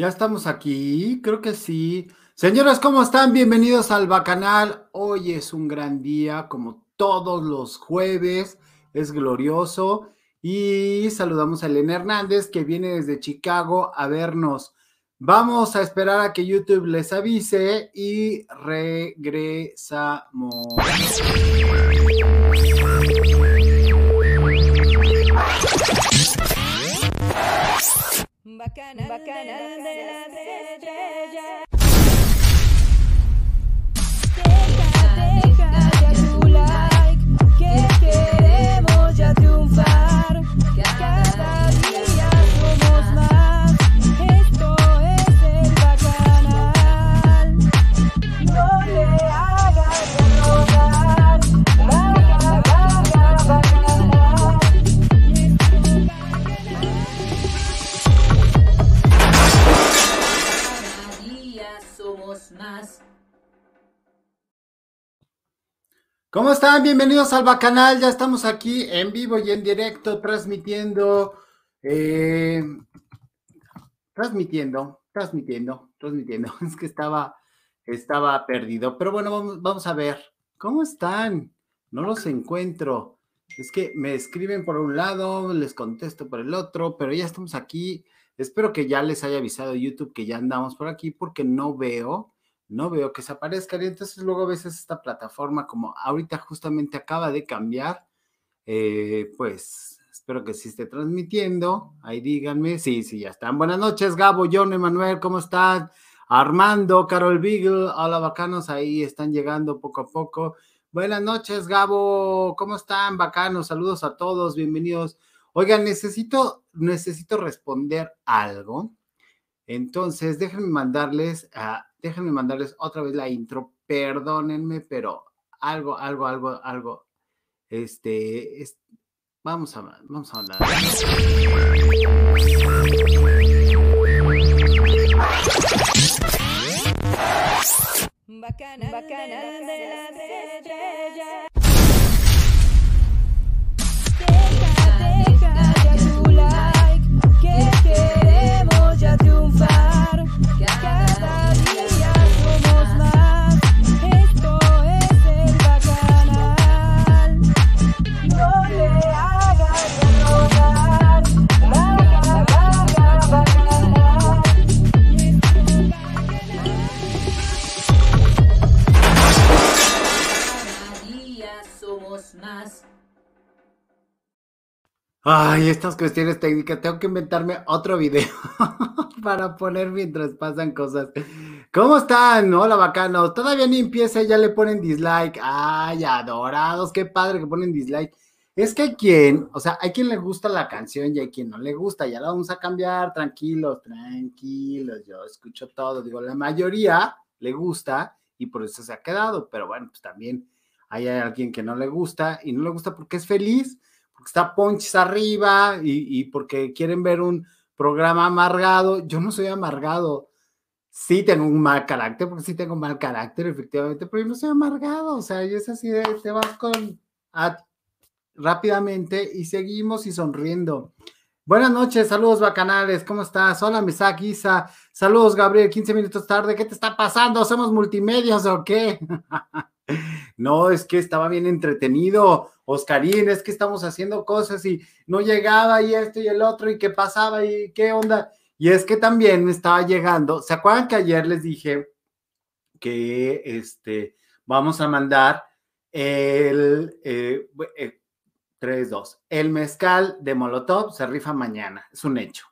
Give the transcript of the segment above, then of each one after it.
Ya estamos aquí, creo que sí. Señores, ¿cómo están? Bienvenidos al Bacanal. Hoy es un gran día, como todos los jueves, es glorioso. Y saludamos a Elena Hernández, que viene desde Chicago a vernos. Vamos a esperar a que YouTube les avise y regresamos. Bacana, bacana ¿Cómo están? Bienvenidos al Bacanal. Ya estamos aquí en vivo y en directo transmitiendo, eh, transmitiendo, transmitiendo, transmitiendo. Es que estaba, estaba perdido. Pero bueno, vamos a ver. ¿Cómo están? No los encuentro. Es que me escriben por un lado, les contesto por el otro, pero ya estamos aquí. Espero que ya les haya avisado YouTube que ya andamos por aquí porque no veo, no veo que se aparezcan. Y entonces luego a veces esta plataforma, como ahorita justamente acaba de cambiar, eh, pues espero que sí esté transmitiendo. Ahí díganme. Sí, sí, ya están. Buenas noches, Gabo, John, Emanuel, ¿cómo están? Armando, Carol Beagle, hola bacanos, ahí están llegando poco a poco. Buenas noches, Gabo, ¿cómo están? Bacanos, saludos a todos, bienvenidos. Oigan, necesito, necesito responder algo. Entonces, déjenme mandarles, uh, déjenme mandarles otra vez la intro. Perdónenme, pero algo, algo, algo, algo. Este, es, vamos a, vamos a hablar. Bacana, bacana de la estrella. Más. Ay, estas cuestiones técnicas, tengo que inventarme otro video para poner mientras pasan cosas. ¿Cómo están? Hola, bacanos. Todavía ni empieza y ya le ponen dislike. Ay, adorados, qué padre que ponen dislike. Es que hay quien, o sea, hay quien le gusta la canción y hay quien no le gusta. Ya la vamos a cambiar, tranquilos, tranquilos. Yo escucho todo. Digo, la mayoría le gusta y por eso se ha quedado. Pero bueno, pues también hay alguien que no le gusta y no le gusta porque es feliz está Ponchis arriba y, porque quieren ver un programa amargado. Yo no soy amargado. Sí tengo un mal carácter, porque sí tengo mal carácter, efectivamente, pero yo no soy amargado. O sea, yo es así de, te vas con rápidamente y seguimos y sonriendo. Buenas noches, saludos bacanales, ¿cómo estás? Hola, Misak Isa, saludos Gabriel, 15 minutos tarde, ¿qué te está pasando? ¿Somos multimedios o qué? no, es que estaba bien entretenido. Oscarín, es que estamos haciendo cosas y no llegaba y esto y el otro y qué pasaba y qué onda. Y es que también me estaba llegando, ¿se acuerdan que ayer les dije que este, vamos a mandar el 3, 2, eh, el mezcal de Molotov se rifa mañana, es un hecho.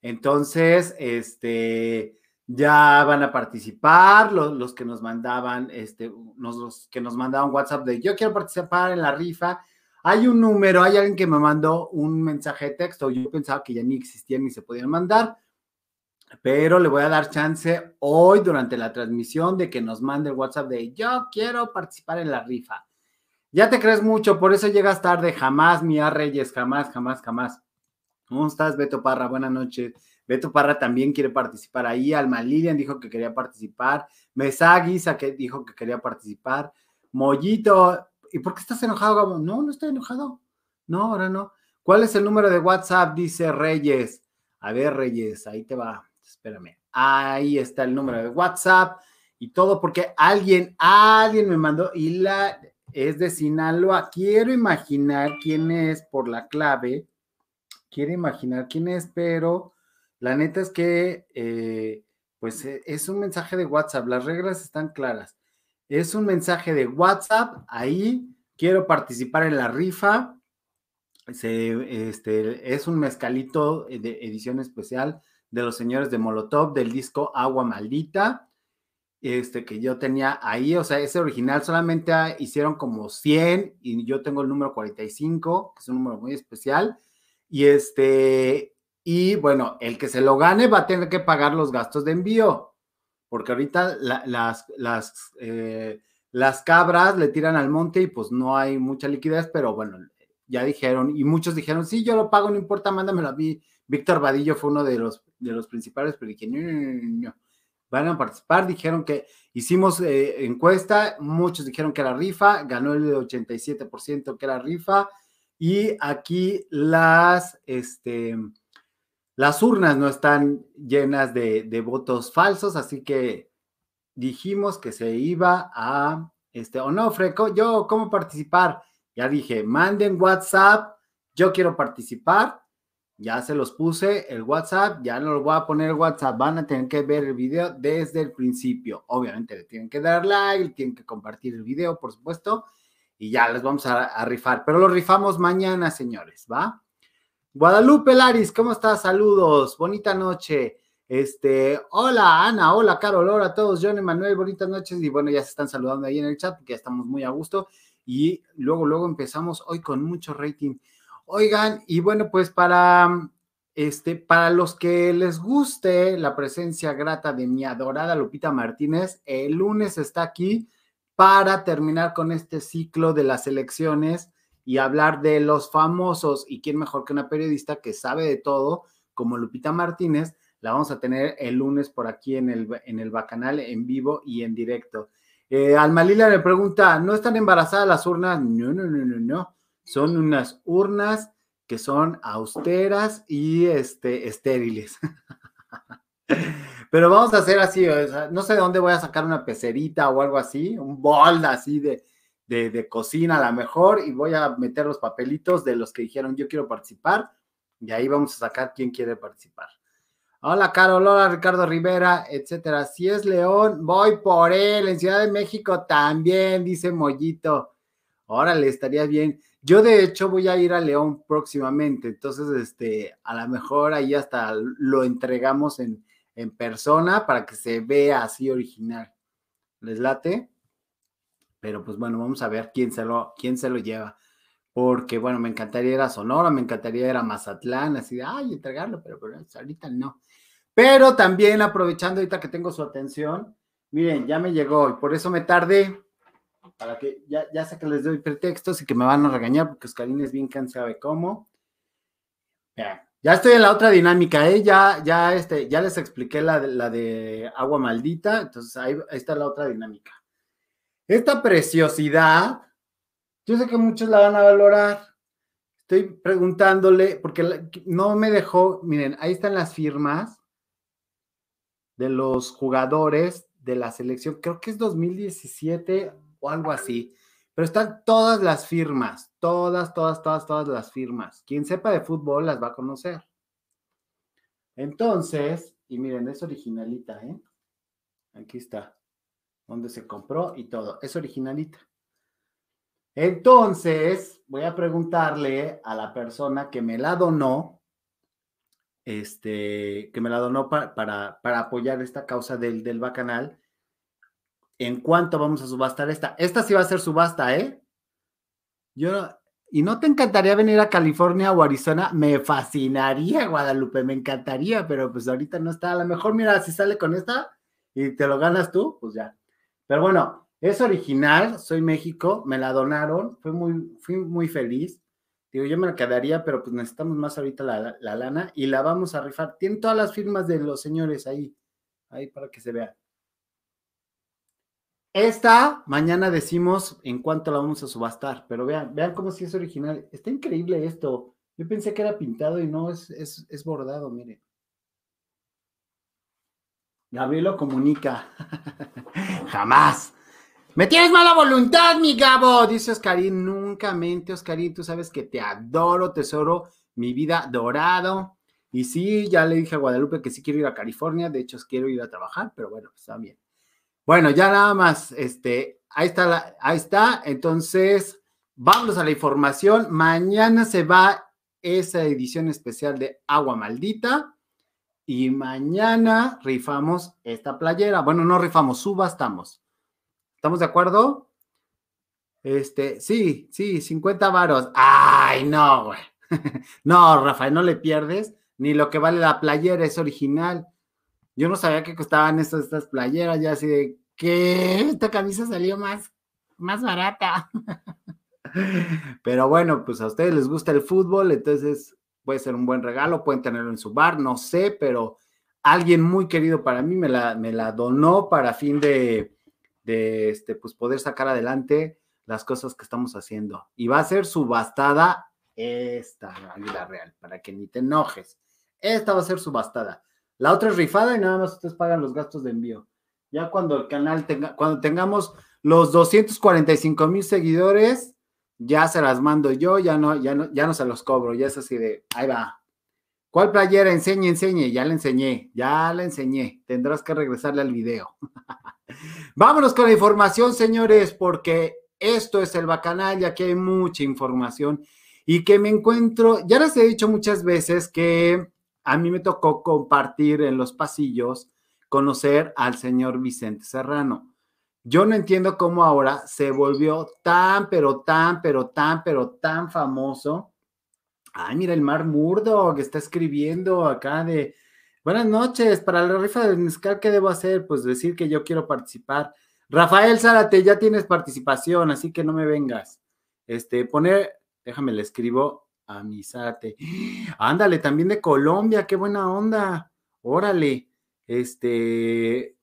Entonces, este, ya van a participar los, los que nos mandaban, este, los que nos mandaban WhatsApp de yo quiero participar en la rifa. Hay un número, hay alguien que me mandó un mensaje de texto, yo pensaba que ya ni existían ni se podían mandar, pero le voy a dar chance hoy durante la transmisión de que nos mande el WhatsApp de yo quiero participar en la rifa. Ya te crees mucho, por eso llegas tarde, jamás, Mía Reyes, jamás, jamás, jamás. ¿Cómo estás, Beto Parra? Buenas noches. Beto Parra también quiere participar ahí. Alma Lilian dijo que quería participar. Mesaguisa que dijo que quería participar. Mollito, ¿y por qué estás enojado, Gabo? No, no estoy enojado. No, ahora no. ¿Cuál es el número de WhatsApp? Dice Reyes. A ver, Reyes, ahí te va. Espérame. Ahí está el número de WhatsApp y todo, porque alguien, alguien me mandó y la es de Sinaloa. Quiero imaginar quién es por la clave. Quiero imaginar quién es, pero la neta es que, eh, pues e, es un mensaje de WhatsApp. Las reglas están claras. Es un mensaje de WhatsApp. Ahí quiero participar en la rifa. este, es un mezcalito de edición especial de los señores de Molotov del disco Agua Maldita este, que yo tenía ahí, o sea, ese original solamente hicieron como 100 y yo tengo el número 45, que es un número muy especial. Y este, y bueno, el que se lo gane va a tener que pagar los gastos de envío, porque ahorita las, las, eh, las cabras le tiran al monte y pues no hay mucha liquidez, pero bueno, ya dijeron, y muchos dijeron, sí, yo lo pago, no importa, mándamelo a mí. Víctor Vadillo fue uno de los, de los principales, pero dije, no, no, no, van a participar. Dijeron que hicimos eh, encuesta, muchos dijeron que era rifa, ganó el 87% que era rifa. Y aquí las, este, las urnas no están llenas de, votos falsos, así que dijimos que se iba a, este, o no, Freco, yo, ¿cómo participar? Ya dije, manden WhatsApp, yo quiero participar ya se los puse el WhatsApp, ya no lo voy a poner el WhatsApp, van a tener que ver el video desde el principio. Obviamente le tienen que dar like, tienen que compartir el video, por supuesto, y ya les vamos a, rifar, pero lo rifamos mañana, señores, ¿va? Guadalupe Laris, ¿cómo estás? Saludos, bonita noche. Este, hola Ana, hola Carol, hola a todos, John Emanuel, bonitas noches. Y bueno, ya se están saludando ahí en el chat porque ya estamos muy a gusto. Y luego, luego empezamos hoy con mucho rating. Oigan, y bueno, pues para este, para los que les guste la presencia grata de mi adorada Lupita Martínez, el lunes está aquí para terminar con este ciclo de las elecciones y hablar de los famosos. Y quién mejor que una periodista que sabe de todo, como Lupita Martínez, la vamos a tener el lunes por aquí en el, en el Bacanal, en vivo y en directo. Eh, Almalila le pregunta, ¿no están embarazadas las urnas? No, no, no, no, no. Son unas urnas que son austeras y este, estériles. Pero vamos a hacer así, no sé de dónde voy a sacar una pecerita o algo así, un bol así de, de, cocina a lo mejor y voy a meter los papelitos de los que dijeron yo quiero participar y ahí vamos a sacar quién quiere participar. Hola, Carol, hola, Ricardo Rivera, etcétera. Si es León, voy por él. En Ciudad de México también, dice Mollito. Órale, estaría bien. Yo de hecho voy a ir a León próximamente, entonces este, a lo mejor ahí hasta lo entregamos en, en persona para que se vea así original. ¿Les late? Pero pues bueno, vamos a ver quién se lo, quién se lo lleva. Porque bueno, me encantaría ir Sonora, me encantaría ir Mazatlán, así de, ay, entregarlo, pero, pero ahorita no. Pero también aprovechando ahorita que tengo su atención, miren, ya me llegó y por eso me tardé para que ya, ya sé que les doy pretextos y que me van a regañar porque Oscarín es bien cansado de cómo. Ya, estoy en la otra dinámica, ¿eh? Ya, ya, este, ya les expliqué la, la de agua maldita, entonces ahí, está la otra dinámica. Esta preciosidad, yo sé que muchos la van a valorar. Estoy preguntándole, porque no me dejó, miren, ahí están las firmas de los jugadores de la selección, creo que es 2017 o algo así. Pero están todas las firmas, todas, todas, todas, todas las firmas. Quien sepa de fútbol las va a conocer. Entonces, y miren, es originalita, ¿eh? Aquí está, donde se compró y todo, es originalita. Entonces, voy a preguntarle a la persona que me la donó, este, que me la donó para, para, apoyar esta causa del, del bacanal, en cuánto vamos a subastar esta. Esta sí va a ser subasta, ¿eh? Yo, y no te encantaría venir a California o Arizona, me fascinaría, Guadalupe, me encantaría, pero pues ahorita no está. A lo mejor, mira, si sale con esta y te lo ganas tú, pues ya. Pero bueno, es original, soy México, me la donaron, fui muy, fui muy feliz. Digo, yo me la quedaría, pero pues necesitamos más ahorita la, la lana y la vamos a rifar. Tienen todas las firmas de los señores ahí, ahí para que se vea. Esta mañana decimos en cuánto la vamos a subastar, pero vean, vean cómo si es original. Está increíble esto. Yo pensé que era pintado y no, es, es, es bordado, miren. Gabriel lo comunica. Jamás. Me tienes mala voluntad, mi Gabo, dice Oscarín. Nunca mente, Oscarín. Tú sabes que te adoro, tesoro, mi vida dorado. Y sí, ya le dije a Guadalupe que sí quiero ir a California. De hecho, quiero ir a trabajar, pero bueno, está bien. Bueno, ya nada más, este, ahí está, ahí está. Entonces, vamos a la información. Mañana se va esa edición especial de Agua Maldita. Y mañana rifamos esta playera. Bueno, no rifamos, subastamos. ¿Estamos de acuerdo? Este, sí, sí, 50 varos. Ay, no, güey. no, Rafael, no le pierdes ni lo que vale la playera, es original. Yo no sabía que costaban estas, playeras, ya así de, ¿qué? Esta camisa salió más, más barata. Pero bueno, pues a ustedes les gusta el fútbol, entonces puede ser un buen regalo, pueden tenerlo en su bar, no sé, pero alguien muy querido para mí me la, me la donó para fin de, de este, pues poder sacar adelante las cosas que estamos haciendo. Y va a ser subastada esta águila real, para que ni te enojes. Esta va a ser subastada. La otra es rifada y nada más ustedes pagan los gastos de envío. Ya cuando el canal tenga, cuando tengamos los 245 mil seguidores, ya se las mando yo, ya no, ya no, ya no se los cobro, ya es así de, ahí va. ¿Cuál playera? Enseñe, enseñe, ya le enseñé, ya le enseñé. Tendrás que regresarle al video. Vámonos con la información, señores, porque esto es el bacanal y aquí hay mucha información y que me encuentro, ya les he dicho muchas veces que a mí me tocó compartir en los pasillos, conocer al señor Vicente Serrano. Yo no entiendo cómo ahora se volvió tan, pero tan, pero tan, pero tan famoso. Ay, mira, el Mar Murdo que está escribiendo acá de Buenas noches, para la rifa del Mezcal, ¿qué debo hacer? Pues decir que yo quiero participar. Rafael Zárate, ya tienes participación, así que no me vengas. Este, poner, déjame le escribo a mi Zárate. Ándale, también de Colombia, qué buena onda. Órale, este.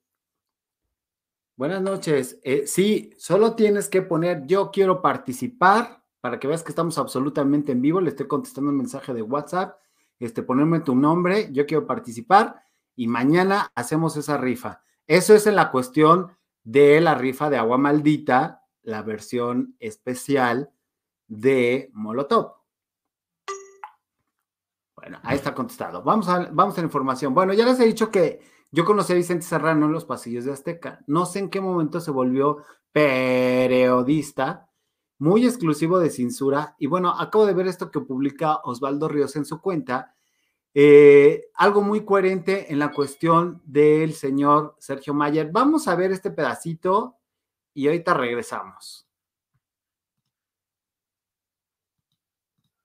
Buenas noches. Eh, sí, solo tienes que poner yo quiero participar para que veas que estamos absolutamente en vivo. Le estoy contestando un mensaje de WhatsApp este, ponerme tu nombre, yo quiero participar y mañana hacemos esa rifa. Eso es en la cuestión de la rifa de agua maldita, la versión especial de Molotov. Bueno, ahí está contestado. Vamos a, vamos a la información. Bueno, ya les he dicho que yo conocí a Vicente Serrano en los pasillos de Azteca. No sé en qué momento se volvió periodista muy exclusivo de censura. Y bueno, acabo de ver esto que publica Osvaldo Ríos en su cuenta. Eh, algo muy coherente en la cuestión del señor Sergio Mayer. Vamos a ver este pedacito y ahorita regresamos.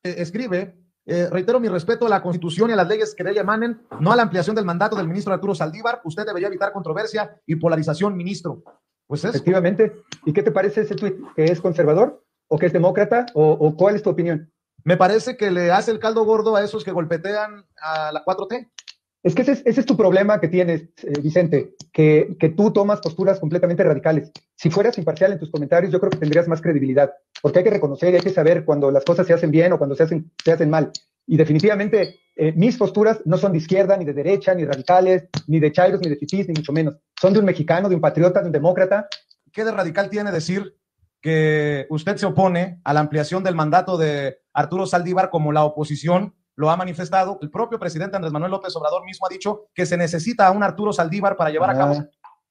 Eh, escribe, eh, reitero mi respeto a la Constitución y a las leyes que de ella emanen, no a la ampliación del mandato del ministro Arturo Saldívar. Usted debería evitar controversia y polarización, ministro. Pues Efectivamente. ¿Y qué te parece ese tuit? ¿Que es conservador? o que es demócrata? O, cuál es tu opinión? Me parece que le hace el caldo gordo a esos que golpetean a la 4T. Es que ese es, tu problema que tienes, eh, Vicente, que, que, tú tomas posturas completamente radicales. Si fueras imparcial en tus comentarios, yo creo que tendrías más credibilidad, porque hay que reconocer y hay que saber cuando las cosas se hacen bien o cuando se hacen, se hacen mal. Y definitivamente eh, mis posturas no son de izquierda, ni de derecha, ni radicales, ni de chairos, ni de fifís, ni mucho menos. Son de un mexicano, de un patriota, de un demócrata. ¿Qué de radical tiene decir que usted se opone a la ampliación del mandato de Arturo Saldívar como la oposición lo ha manifestado. El propio presidente Andrés Manuel López Obrador mismo ha dicho que se necesita a un Arturo Saldívar para llevar a cabo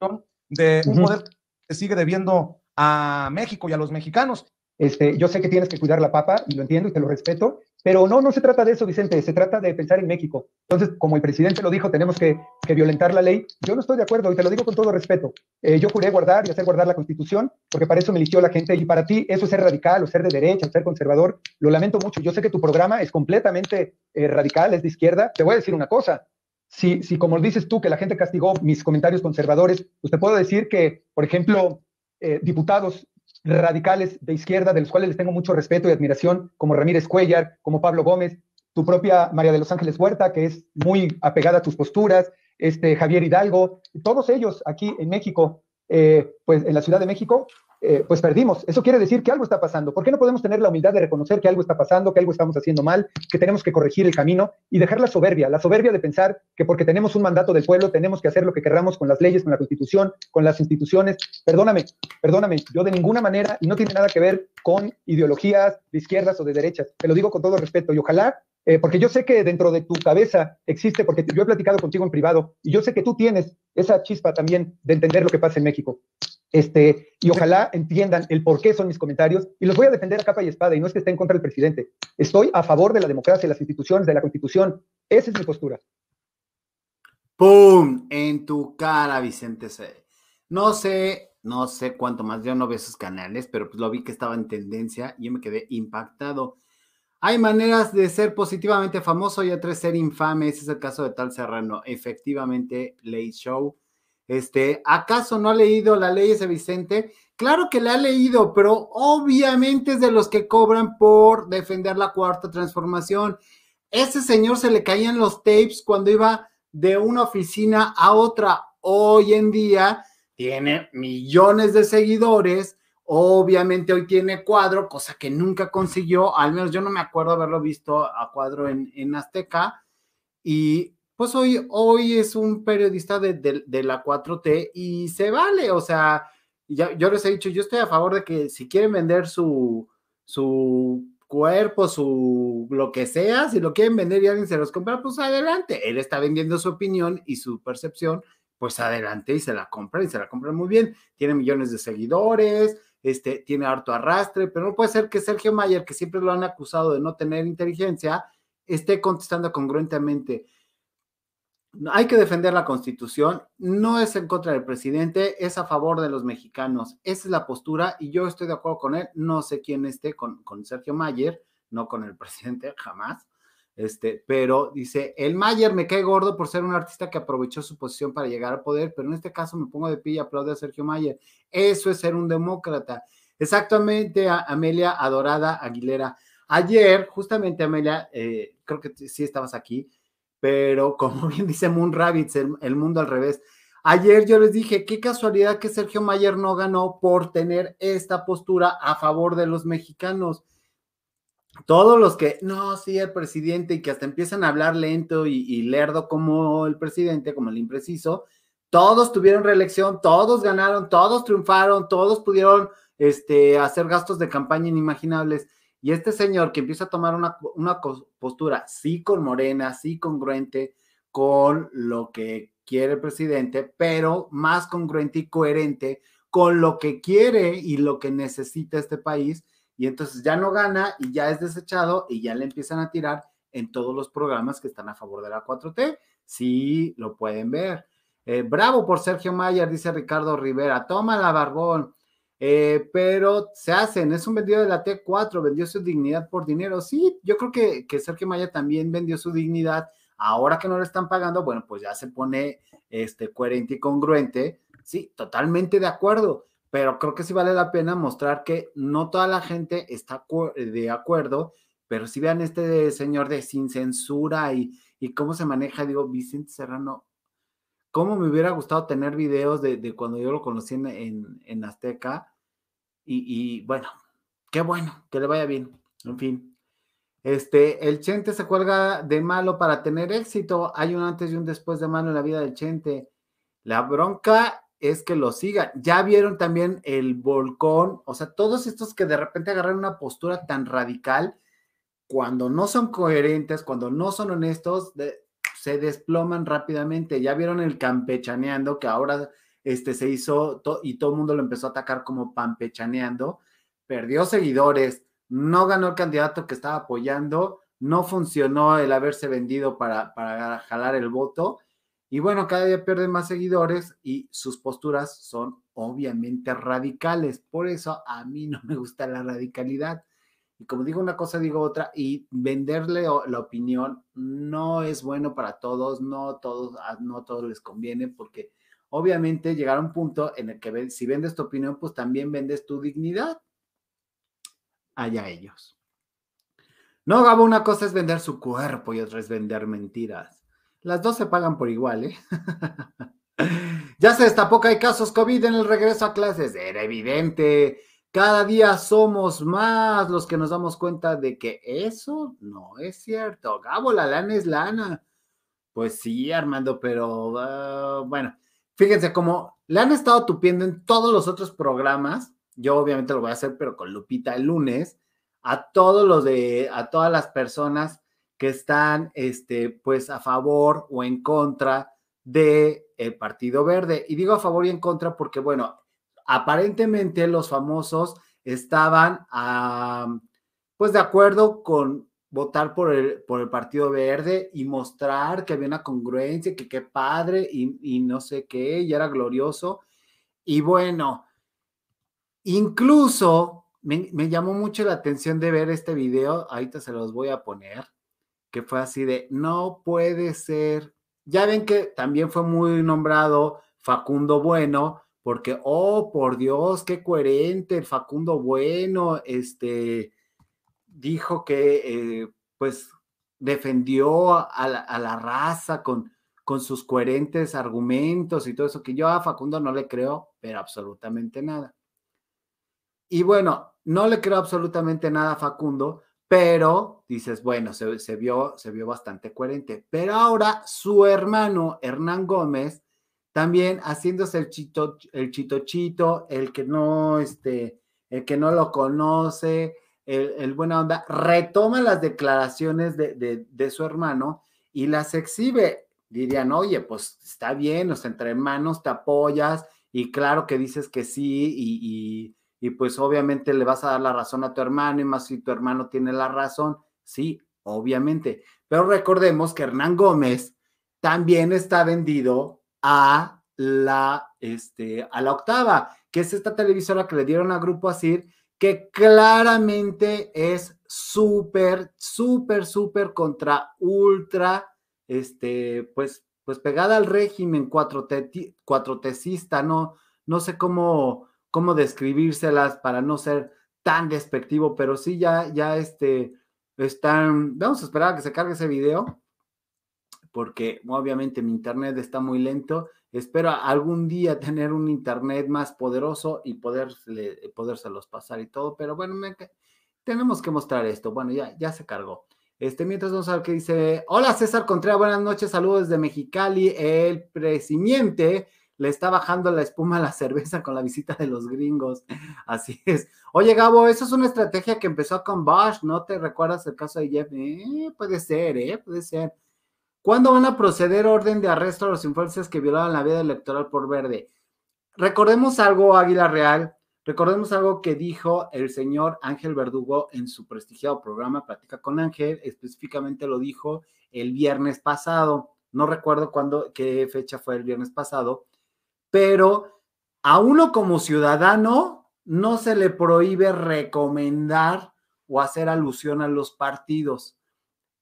ah. de un poder que sigue debiendo a México y a los mexicanos. Este, yo sé que tienes que cuidar la papa y lo entiendo y te lo respeto, pero no, no se trata de eso, Vicente, se trata de pensar en México. Entonces, como el presidente lo dijo, tenemos que, violentar la ley. Yo no estoy de acuerdo y te lo digo con todo respeto. Eh, yo juré guardar y hacer guardar la Constitución, porque para eso me eligió la gente y para ti eso es ser radical o ser de derecha o ser conservador. Lo lamento mucho. Yo sé que tu programa es completamente eh, radical, es de izquierda. Te voy a decir una cosa. Si, si, como dices tú, que la gente castigó mis comentarios conservadores, pues te puedo decir que, por ejemplo, eh, diputados radicales de izquierda, de los cuales les tengo mucho respeto y admiración, como Ramírez Cuellar, como Pablo Gómez, tu propia María de los Ángeles Huerta, que es muy apegada a tus posturas, este Javier Hidalgo, todos ellos aquí en México eh, pues en la Ciudad de México, eh, pues perdimos. Eso quiere decir que algo está pasando. ¿Por qué no podemos tener la humildad de reconocer que algo está pasando, que algo estamos haciendo mal, que tenemos que corregir el camino y dejar la soberbia, la soberbia de pensar que porque tenemos un mandato del pueblo tenemos que hacer lo que querramos con las leyes, con la constitución, con las instituciones? Perdóname, perdóname, yo de ninguna manera, y no tiene nada que ver con ideologías de izquierdas o de derechas, te lo digo con todo respeto y ojalá eh, porque yo sé que dentro de tu cabeza existe, porque yo he platicado contigo en privado, y yo sé que tú tienes esa chispa también de entender lo que pasa en México. Este, y ojalá entiendan el por qué son mis comentarios y los voy a defender a capa y espada y no es que esté en contra del presidente. Estoy a favor de la democracia, de las instituciones, de la constitución. Esa es mi postura. ¡Pum! En tu cara, Vicente C. No sé, no sé cuánto más, yo no veo esos canales, pero pues lo vi que estaba en tendencia y yo me quedé impactado. Hay maneras de ser positivamente famoso y otras ser infame. Ese es el caso de Tal Serrano. Efectivamente, Late Show este, ¿acaso no ha leído la ley ese Vicente? Claro que la ha leído, pero obviamente es de los que cobran por defender la cuarta transformación. Ese señor se le caían los tapes cuando iba de una oficina a otra. Hoy en día tiene millones de seguidores. Obviamente hoy tiene cuadro, cosa que nunca consiguió. Al menos yo no me acuerdo haberlo visto a cuadro en, en Azteca. Y pues hoy, hoy es un periodista de, la 4T y se vale, o sea, ya, yo les he dicho, yo estoy a favor de que si quieren vender su, su cuerpo, su lo que sea, si lo quieren vender y alguien se los compra, pues adelante. Él está vendiendo su opinión y su percepción, pues adelante y se la compra y se la compra muy bien. Tiene millones de seguidores, este, tiene harto arrastre, pero no puede ser que Sergio Mayer, que siempre lo han acusado de no tener inteligencia, esté contestando congruentemente hay que defender la constitución, no es en contra del presidente, es a favor de los mexicanos. Esa es la postura y yo estoy de acuerdo con él. No sé quién esté con, con Sergio Mayer, no con el presidente, jamás. Este, pero dice, el Mayer me cae gordo por ser un artista que aprovechó su posición para llegar al poder, pero en este caso me pongo de pie y aplaudo a Sergio Mayer. Eso es ser un demócrata. Exactamente, Amelia Adorada Aguilera. Ayer, justamente, Amelia, eh, creo que sí estabas aquí, pero como bien dice Moon Rabbits, el, mundo al revés. Ayer yo les dije, qué casualidad que Sergio Mayer no ganó por tener esta postura a favor de los mexicanos. Todos los que, no, sí, el presidente, y que hasta empiezan a hablar lento y, lerdo como el presidente, como el impreciso, todos tuvieron reelección, todos ganaron, todos triunfaron, todos pudieron este, hacer gastos de campaña inimaginables. Y este señor que empieza a tomar una, postura, sí con Morena, sí congruente con lo que quiere el presidente, pero más congruente y coherente con lo que quiere y lo que necesita este país. Y entonces ya no gana y ya es desechado y ya le empiezan a tirar en todos los programas que están a favor de la 4T. Sí, lo pueden ver. Eh, bravo por Sergio Mayer, dice Ricardo Rivera. Toma la barbón. Eh, pero se hacen, es un vendido de la T4, vendió su dignidad por dinero. Sí, yo creo que, que Sergio Maya también vendió su dignidad. Ahora que no le están pagando, bueno, pues ya se pone este, coherente y congruente. Sí, totalmente de acuerdo, pero creo que sí vale la pena mostrar que no toda la gente está de acuerdo, pero si vean este señor de sin censura y, y cómo se maneja, digo, Vicente Serrano, cómo me hubiera gustado tener videos de, cuando yo lo conocí en, en, Azteca. Y, bueno, qué bueno, que le vaya bien. En fin. Este, el Chente se cuelga de malo para tener éxito. Hay un antes y un después de malo en la vida del Chente. La bronca es que lo sigan. Ya vieron también el volcón, o sea, todos estos que de repente agarran una postura tan radical, cuando no son coherentes, cuando no son honestos, se desploman rápidamente. Ya vieron el campechaneando que ahora este, se hizo y todo el mundo lo empezó a atacar como pampechaneando. Perdió seguidores, no ganó el candidato que estaba apoyando, no funcionó el haberse vendido para, para jalar el voto. Y bueno, cada día pierde más seguidores y sus posturas son obviamente radicales. Por eso a mí no me gusta la radicalidad. Y como digo una cosa, digo otra, y venderle la opinión no es bueno para todos, no todos, no todos les conviene, porque obviamente llegar a un punto en el que si vendes tu opinión, pues también vendes tu dignidad. Allá ellos. No, Gabo, una cosa es vender su cuerpo y otra es vender mentiras. Las dos se pagan por igual, ¿eh? Ya se destapó que hay casos COVID en el regreso a clases. Era evidente. Cada día somos más los que nos damos cuenta de que eso no es cierto. Gabo, la lana es lana. Pues sí, Armando, pero ah, bueno, fíjense cómo le han estado tupiendo en todos los otros programas. Yo obviamente lo voy a hacer, pero con Lupita el lunes, a todos los de, a todas las personas que están, este, pues a favor o en contra de el Partido Verde. Y digo a favor y en contra porque, bueno, aparentemente los famosos estaban, pues de acuerdo con votar por el, por el Partido Verde y mostrar que había una congruencia, que qué padre y, no sé qué, y era glorioso. Y bueno, incluso me, me, llamó mucho la atención de ver este video, ahorita se los voy a poner, que fue así de, no puede ser. Ya ven que también fue muy nombrado Facundo Bueno, porque, oh, por Dios, qué coherente, Facundo Bueno, este, dijo que eh, pues defendió a la, raza con, con, sus coherentes argumentos y todo eso, que yo a Facundo no le creo, pero absolutamente nada. Y bueno, no le creo absolutamente nada a Facundo, pero dices, bueno, se, vio, se vio bastante coherente. Pero ahora su hermano Hernán Gómez, también haciéndose el chito, el chito chito, el que no, este, el que no lo conoce, el, buena onda, retoma las declaraciones de, su hermano y las exhibe. Dirían, oye, pues está bien, sea, entre hermanos te apoyas y claro que dices que sí y, pues obviamente le vas a dar la razón a tu hermano y más si tu hermano tiene la razón, sí, obviamente. Pero recordemos que Hernán Gómez también está vendido a la, este, a la octava, que es esta televisora que le dieron a Grupo Asir que claramente es súper, súper, súper contra ultra, este, pues, pues pegada al régimen cuatro, cuatro no, no sé cómo, cómo describírselas para no ser tan despectivo, pero sí ya, ya este, están, vamos a esperar a que se cargue ese video, porque obviamente mi internet está muy lento Espero algún día tener un internet más poderoso y poder, podérselos pasar y todo, pero bueno, tenemos que mostrar esto. Bueno, ya, ya se cargó. Este, mientras vamos a ver qué dice. Hola César Contreras, buenas noches, saludos desde Mexicali. El presidente le está bajando la espuma a la cerveza con la visita de los gringos. Así es. Oye, Gabo, eso es una estrategia que empezó con Bosch, ¿no te recuerdas el caso de Jeff? Eh, puede ser, ¿eh? Puede ser. ¿Cuándo van a proceder orden de arresto a los influencers que violaron la vida electoral por verde? Recordemos algo, Águila Real, recordemos algo que dijo el señor Ángel Verdugo en su prestigiado programa Platica con Ángel, específicamente lo dijo el viernes pasado, no recuerdo cuándo, qué fecha fue el viernes pasado, pero a uno como ciudadano no se le prohíbe recomendar o hacer alusión a los partidos.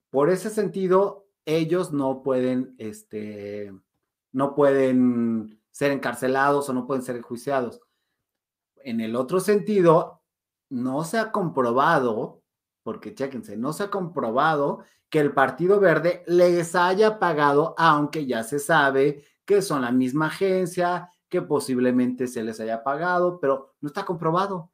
Por ese sentido, ellos no pueden, este, no pueden ser encarcelados o no pueden ser enjuiciados. En el otro sentido, no se ha comprobado, porque chéquense, no se ha comprobado que el Partido Verde les haya pagado, aunque ya se sabe que son la misma agencia, que posiblemente se les haya pagado, pero no está comprobado.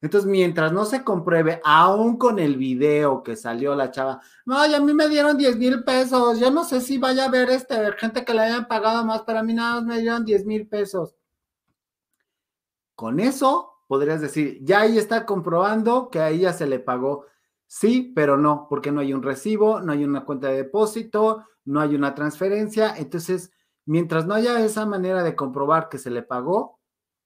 Entonces, mientras no se compruebe, aún con el video que salió la chava, no, a mí me dieron 10 mil pesos, yo no sé si vaya a haber este, gente que le hayan pagado más, pero a mí nada más me dieron 10 mil pesos. Con eso podrías decir, ya ahí está comprobando que a ella se le pagó. Sí, pero no, porque no hay un recibo, no hay una cuenta de depósito, no hay una transferencia. Entonces, mientras no haya esa manera de comprobar que se le pagó,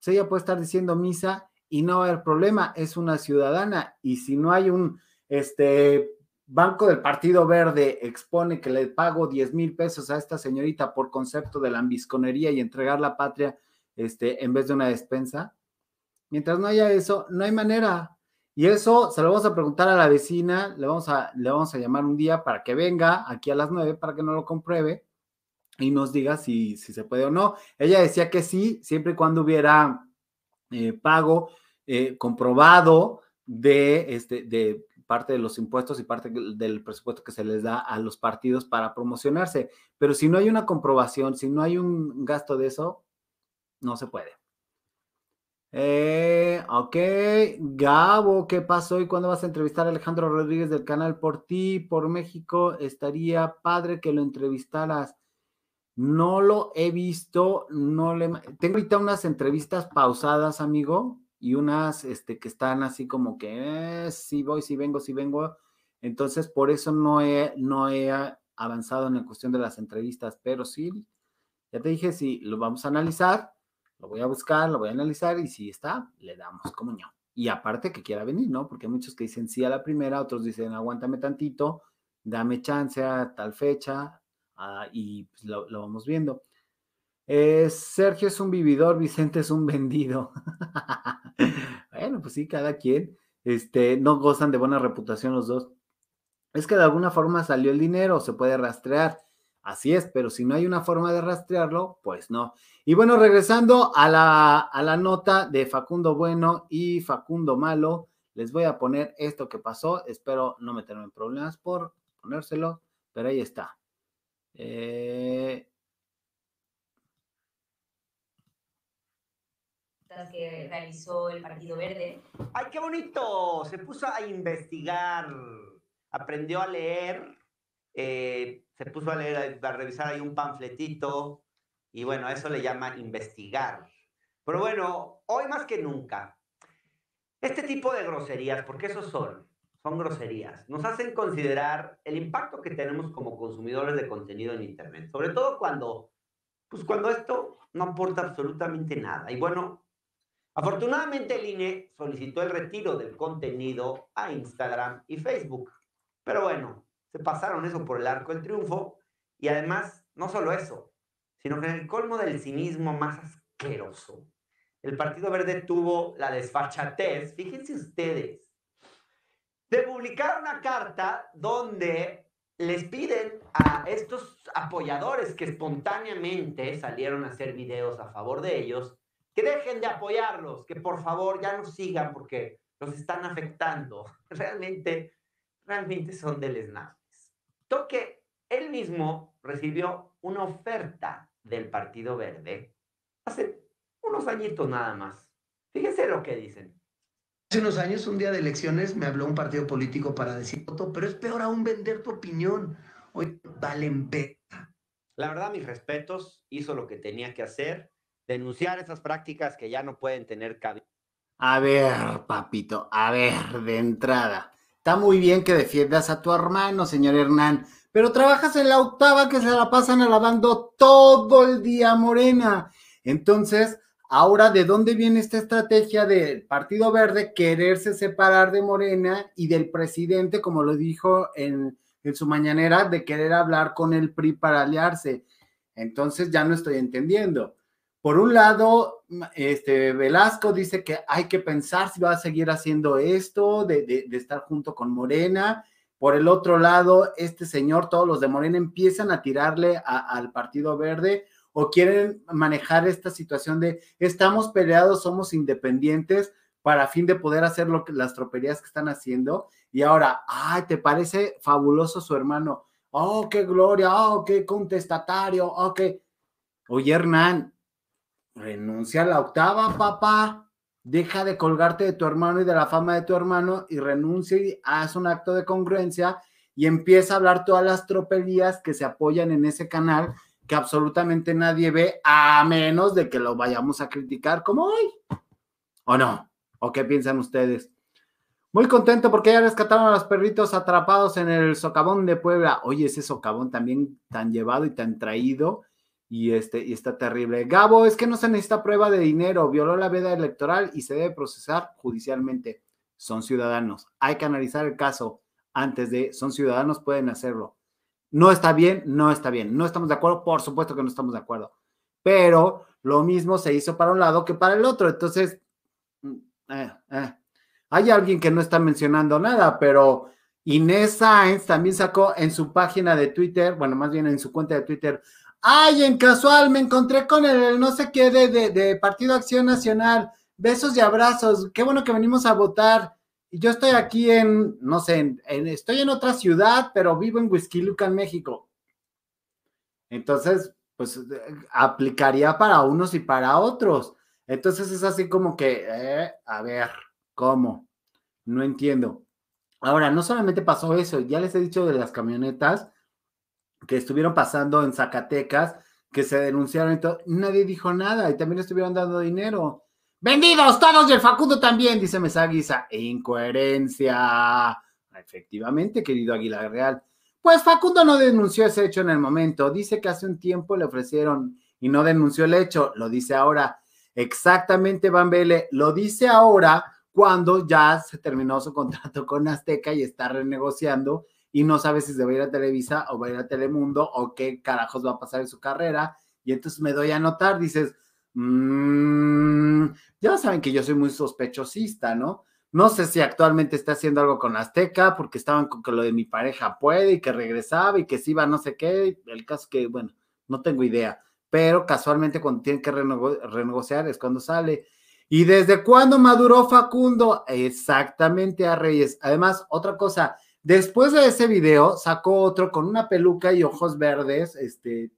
ella puede estar diciendo misa y no va a haber problema, es una ciudadana y si no hay un este Banco del Partido Verde expone que le pago 10 mil pesos a esta señorita por concepto de la ambisconería y entregar la patria este, en vez de una despensa. Mientras no haya eso, no hay manera. Y eso se lo vamos a preguntar a la vecina, le vamos a, le vamos a llamar un día para que venga aquí a las 9 para que no lo compruebe y nos diga si, si se puede o no. Ella decía que sí, siempre y cuando hubiera eh, pago eh, comprobado de, este, de parte de los impuestos y parte del presupuesto que se les da a los partidos para promocionarse. Pero si no hay una comprobación, si no hay un gasto de eso, no se puede. Eh, ok, Gabo, ¿qué pasó y cuándo vas a entrevistar a Alejandro Rodríguez del canal Por Ti, por México? Estaría padre que lo entrevistaras. No lo he visto, no le... Tengo ahorita unas entrevistas pausadas, amigo, y unas este, que están así como que, eh, sí voy, sí vengo, sí vengo. Entonces, por eso no he, no he avanzado en la cuestión de las entrevistas, pero sí, ya te dije, sí, lo vamos a analizar, lo voy a buscar, lo voy a analizar y si está, le damos comunión. Y aparte que quiera venir, ¿no? Porque hay muchos que dicen sí a la primera, otros dicen aguántame tantito, dame chance a tal fecha ah, y pues, lo, vamos viendo. Eh, Sergio es un vividor, Vicente es un vendido. bueno, pues sí, cada quien. Este, no gozan de buena reputación los dos. Es que de alguna forma salió el dinero, se puede rastrear. Así es, pero si no hay una forma de rastrearlo, pues no. Y bueno, regresando a la, a la nota de Facundo Bueno y Facundo Malo, les voy a poner esto que pasó. Espero no meterme en problemas por ponérselo, pero ahí está. Eh, que realizó el Partido Verde. ¡Ay, qué bonito! Se puso a investigar, aprendió a leer, eh, se puso a leer, a revisar ahí un panfletito, y bueno, eso le llama investigar. Pero bueno, hoy más que nunca, este tipo de groserías, porque esos son, son groserías, nos hacen considerar el impacto que tenemos como consumidores de contenido en Internet, sobre todo cuando, pues cuando esto no aporta absolutamente nada. Y bueno, Afortunadamente el INE solicitó el retiro del contenido a Instagram y Facebook. Pero bueno, se pasaron eso por el arco del triunfo y además, no solo eso, sino que en el colmo del cinismo más asqueroso, el Partido Verde tuvo la desfachatez, fíjense ustedes, de publicar una carta donde les piden a estos apoyadores que espontáneamente salieron a hacer videos a favor de ellos, que dejen de apoyarlos, que por favor ya no sigan porque los están afectando. Realmente, realmente son deleznables. Toque, él mismo recibió una oferta del Partido Verde hace unos añitos nada más. Fíjense lo que dicen. Hace unos años, un día de elecciones, me habló un partido político para decir, pero es peor aún vender tu opinión. Hoy valen peta. La verdad, mis respetos, hizo lo que tenía que hacer denunciar esas prácticas que ya no pueden tener cabida. A ver, papito, a ver, de entrada. Está muy bien que defiendas a tu hermano, señor Hernán, pero trabajas en la octava que se la pasan alabando todo el día, Morena. Entonces, ahora, ¿de dónde viene esta estrategia del Partido Verde quererse separar de Morena y del presidente, como lo dijo en, en su mañanera, de querer hablar con el PRI para aliarse? Entonces, ya no estoy entendiendo. Por un lado, este Velasco dice que hay que pensar si va a seguir haciendo esto, de, estar junto con Morena. Por el otro lado, este señor, todos los de Morena empiezan a tirarle al Partido Verde o quieren manejar esta situación de estamos peleados, somos independientes para fin de poder hacer lo que, las troperías que están haciendo. Y ahora, ay, ¿te parece fabuloso su hermano? Oh, qué gloria, oh, qué contestatario, oh, qué... Oye, Hernán, renuncia a la octava, papá. Deja de colgarte de tu hermano y de la fama de tu hermano y renuncia y haz un acto de congruencia y empieza a hablar todas las tropelías que se apoyan en ese canal que absolutamente nadie ve a menos de que lo vayamos a criticar como hoy. ¿O no? ¿O qué piensan ustedes? Muy contento porque ya rescataron a los perritos atrapados en el socavón de Puebla. Oye, ese socavón también tan llevado y tan traído y, este, y está terrible. Gabo, es que no se necesita prueba de dinero, violó la veda electoral y se debe procesar judicialmente. Son ciudadanos. Hay que analizar el caso antes de, son ciudadanos, pueden hacerlo. No está bien, no está bien. No estamos de acuerdo, por supuesto que no estamos de acuerdo. Pero lo mismo se hizo para un lado que para el otro. Entonces, mm, eh, eh. hay alguien que no está mencionando nada, pero Inés Sainz también sacó en su página de Twitter, bueno, más bien en su cuenta de Twitter, Ay, en casual me encontré con el no sé qué de, de, Partido Acción Nacional. Besos y abrazos. Qué bueno que venimos a votar. Yo estoy aquí en, no sé, estoy en otra ciudad, pero vivo en Huizquilucan, México. Entonces, pues eh, aplicaría para unos y para otros. Entonces es así como que, eh, a ver, ¿cómo? No entiendo. Ahora, no solamente pasó eso, ya les he dicho de las camionetas que estuvieron pasando en Zacatecas, que se denunciaron y todo, nadie dijo nada y también estuvieron dando dinero. Vendidos todos y el Facundo también, dice Mesaguisa. Incoherencia. Efectivamente, querido Aguilar Real. Pues Facundo no denunció ese hecho en el momento. Dice que hace un tiempo le ofrecieron y no denunció el hecho. Lo dice ahora. Exactamente, Van Vele. Lo dice ahora cuando ya se terminó su contrato con Azteca y está renegociando y no sabe si se va a ir a Televisa o va a ir a Telemundo o qué carajos va a pasar en su carrera. Y entonces me doy a notar, dices, mmm, ya saben que yo soy muy sospechosista, ¿no? No sé si actualmente está haciendo algo con Azteca, porque estaban con que lo de mi pareja puede y que regresaba y que si iba no sé qué. El caso que, bueno, no tengo idea. Pero casualmente cuando tienen que renegociar es cuando sale. ¿Y desde cuándo maduró Facundo? Exactamente a Reyes. Además, otra cosa, después de ese video sacó otro con una peluca y ojos verdes, este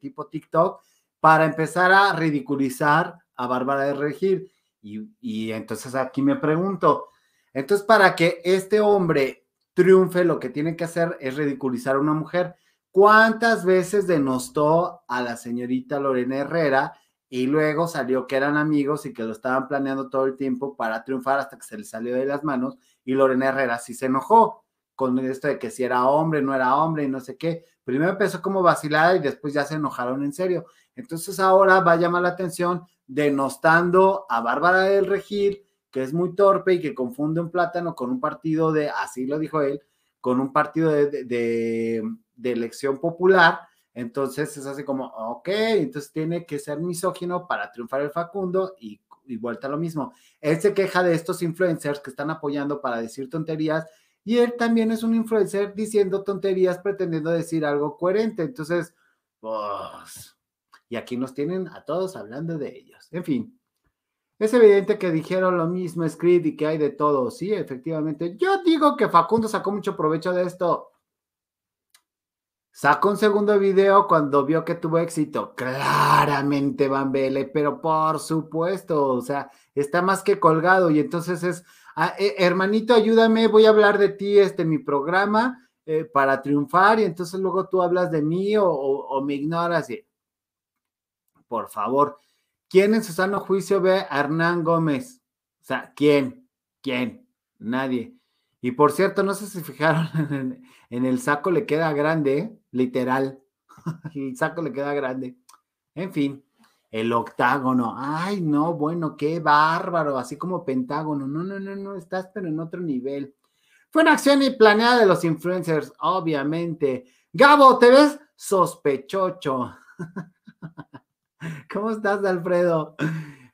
tipo TikTok, para empezar a ridiculizar a Bárbara de Regir. Y, entonces aquí me pregunto, entonces para que este hombre triunfe, lo que tiene que hacer es ridiculizar a una mujer. ¿Cuántas veces denostó a la señorita Lorena Herrera y luego salió que eran amigos y que lo estaban planeando todo el tiempo para triunfar hasta que se le salió de las manos y Lorena Herrera sí se enojó con esto de que si era hombre, no era hombre y no sé qué. Primero empezó como vacilada y después ya se enojaron en serio. Entonces ahora va a llamar la atención denostando a Bárbara del Regir, que es muy torpe y que confunde un plátano con un partido de, así lo dijo él, con un partido de, elección popular. Entonces es así como, ok, entonces tiene que ser misógino para triunfar el Facundo y, y vuelta a lo mismo. Él se queja de estos influencers que están apoyando para decir tonterías y él también es un influencer diciendo tonterías pretendiendo decir algo coherente. Entonces, pues, y aquí nos tienen a todos hablando de ellos. En fin, es evidente que dijeron lo mismo Script y que hay de todo. Sí, efectivamente. Yo digo que Facundo sacó mucho provecho de esto. Sacó un segundo video cuando vio que tuvo éxito. Claramente Van Bele, pero por supuesto, o sea, está más que colgado y entonces es, ah, eh, hermanito, ayúdame, voy a hablar de ti este, mi programa eh, para triunfar y entonces luego tú hablas de mí o me ignoras y por favor. ¿Quién en su sano juicio ve a Hernán Gómez? O sea, ¿quién? ¿Quién? Nadie. Y por cierto, no sé si fijaron, en, el saco le queda grande, literal. el saco le queda grande. En fin, el octágono. Ay, no, bueno, qué bárbaro, así como pentágono. No, no, no, no, estás pero en otro nivel. Fue una acción y planeada de los influencers, obviamente. Gabo, ¿te ves sospechocho? ¿Cómo estás, Alfredo?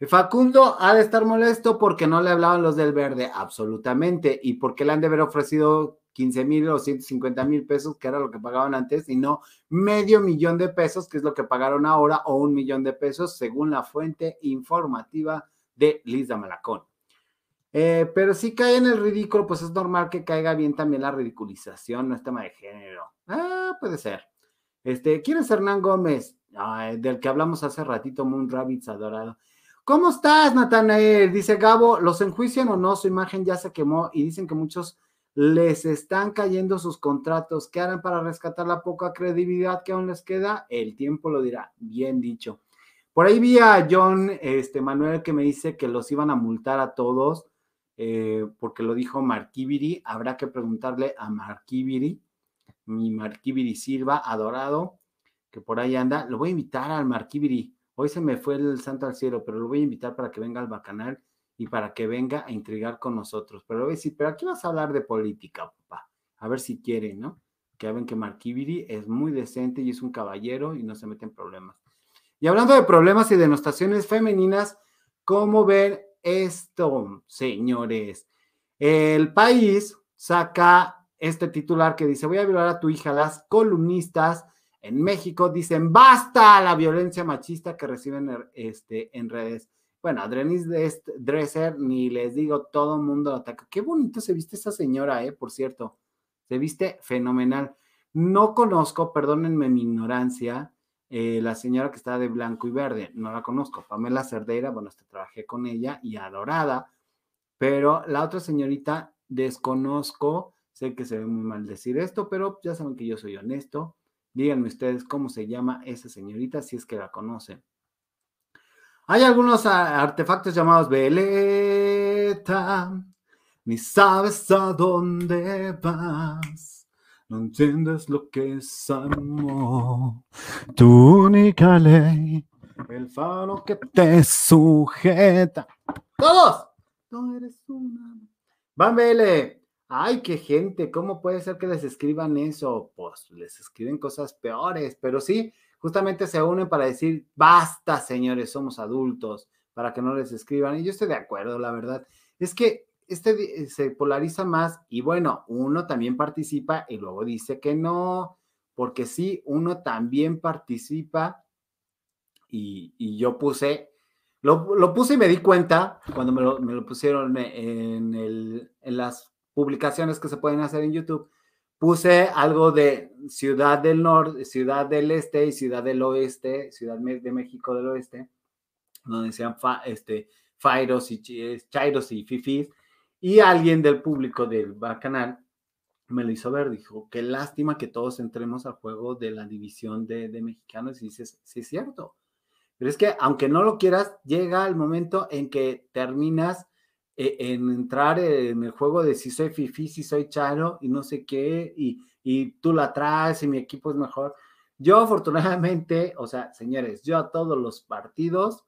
Facundo ha de estar molesto porque no le hablaban los del verde, absolutamente, y porque le han de haber ofrecido 15 mil o 150 mil pesos, que era lo que pagaban antes, y no medio millón de pesos, que es lo que pagaron ahora, o un millón de pesos, según la fuente informativa de Lisa Malacón. Eh, pero si cae en el ridículo, pues es normal que caiga bien también la ridiculización, no es tema de género. Ah, puede ser. Este, ¿quién es Hernán Gómez? Del que hablamos hace ratito, Moon Rabbits adorado. ¿Cómo estás, Natanael? Dice Gabo, ¿los enjuician o no? Su imagen ya se quemó y dicen que muchos les están cayendo sus contratos. ¿Qué harán para rescatar la poca credibilidad que aún les queda? El tiempo lo dirá. Bien dicho. Por ahí vi a John este, Manuel que me dice que los iban a multar a todos eh, porque lo dijo Marquibiri. Habrá que preguntarle a Marquibiri, mi Marquibiri Silva, adorado, que por ahí anda. Lo voy a invitar al Marquibiri. Hoy se me fue el santo al cielo, pero lo voy a invitar para que venga al bacanal y para que venga a intrigar con nosotros. Pero voy a decir, pero aquí vas a hablar de política, papá. A ver si quiere, ¿no? Que ven que Marquibiri es muy decente y es un caballero y no se mete en problemas. Y hablando de problemas y denostaciones femeninas, ¿cómo ven esto, señores? El país saca este titular que dice, voy a violar a tu hija. Las columnistas en México dicen basta la violencia machista que reciben er, este, en redes. Bueno, Adrenis Dresser, ni les digo, todo el mundo ataca. Qué bonito se viste esa señora, eh, por cierto. Se viste fenomenal. No conozco, perdónenme mi ignorancia, eh, la señora que está de blanco y verde, no la conozco, Pamela Cerdeira, bueno, este, trabajé con ella y adorada, pero la otra señorita desconozco, sé que se ve muy mal decir esto, pero ya saben que yo soy honesto. Díganme ustedes cómo se llama esa señorita, si es que la conocen. Hay algunos artefactos llamados veleta, ni sabes a dónde vas. No entiendes lo que es amor. Tu única ley, el faro que te sujeta. ¡Todos! No eres una. Van Vele. Ay, qué gente, ¿cómo puede ser que les escriban eso? Pues les escriben cosas peores, pero sí, justamente se unen para decir, basta, señores, somos adultos, para que no les escriban. Y yo estoy de acuerdo, la verdad. Es que este se polariza más y bueno, uno también participa y luego dice que no, porque sí, uno también participa y, yo puse, lo, puse y me di cuenta cuando me lo, pusieron en, el, en las publicaciones que se pueden hacer en YouTube puse algo de Ciudad del Norte, Ciudad del Este y Ciudad del Oeste, Ciudad de México del Oeste, donde decían este, Fairos y Chairos y Fifis, y alguien del público del canal me lo hizo ver, dijo, qué lástima que todos entremos al juego de la división de, mexicanos, y dices, sí es cierto, pero es que aunque no lo quieras, llega el momento en que terminas en entrar en el juego de si soy fifi, si soy charo y no sé qué, y, y tú la traes y mi equipo es mejor. Yo afortunadamente, o sea, señores, yo a todos los partidos,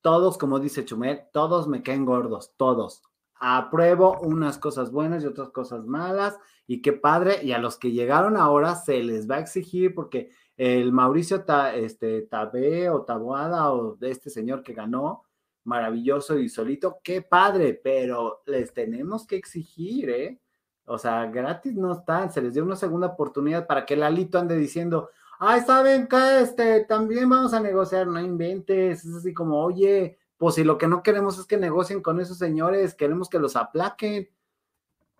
todos, como dice Chumel, todos me caen gordos, todos. Apruebo unas cosas buenas y otras cosas malas, y qué padre, y a los que llegaron ahora se les va a exigir porque el Mauricio Ta, este, Tabé o Taboada o de este señor que ganó, maravilloso y solito, qué padre, pero les tenemos que exigir, ¿eh? O sea, gratis no están, se les dio una segunda oportunidad para que Lalito ande diciendo, ay, ¿saben qué? Este, también vamos a negociar, no inventes, es así como, oye, pues si lo que no queremos es que negocien con esos señores, queremos que los aplaquen.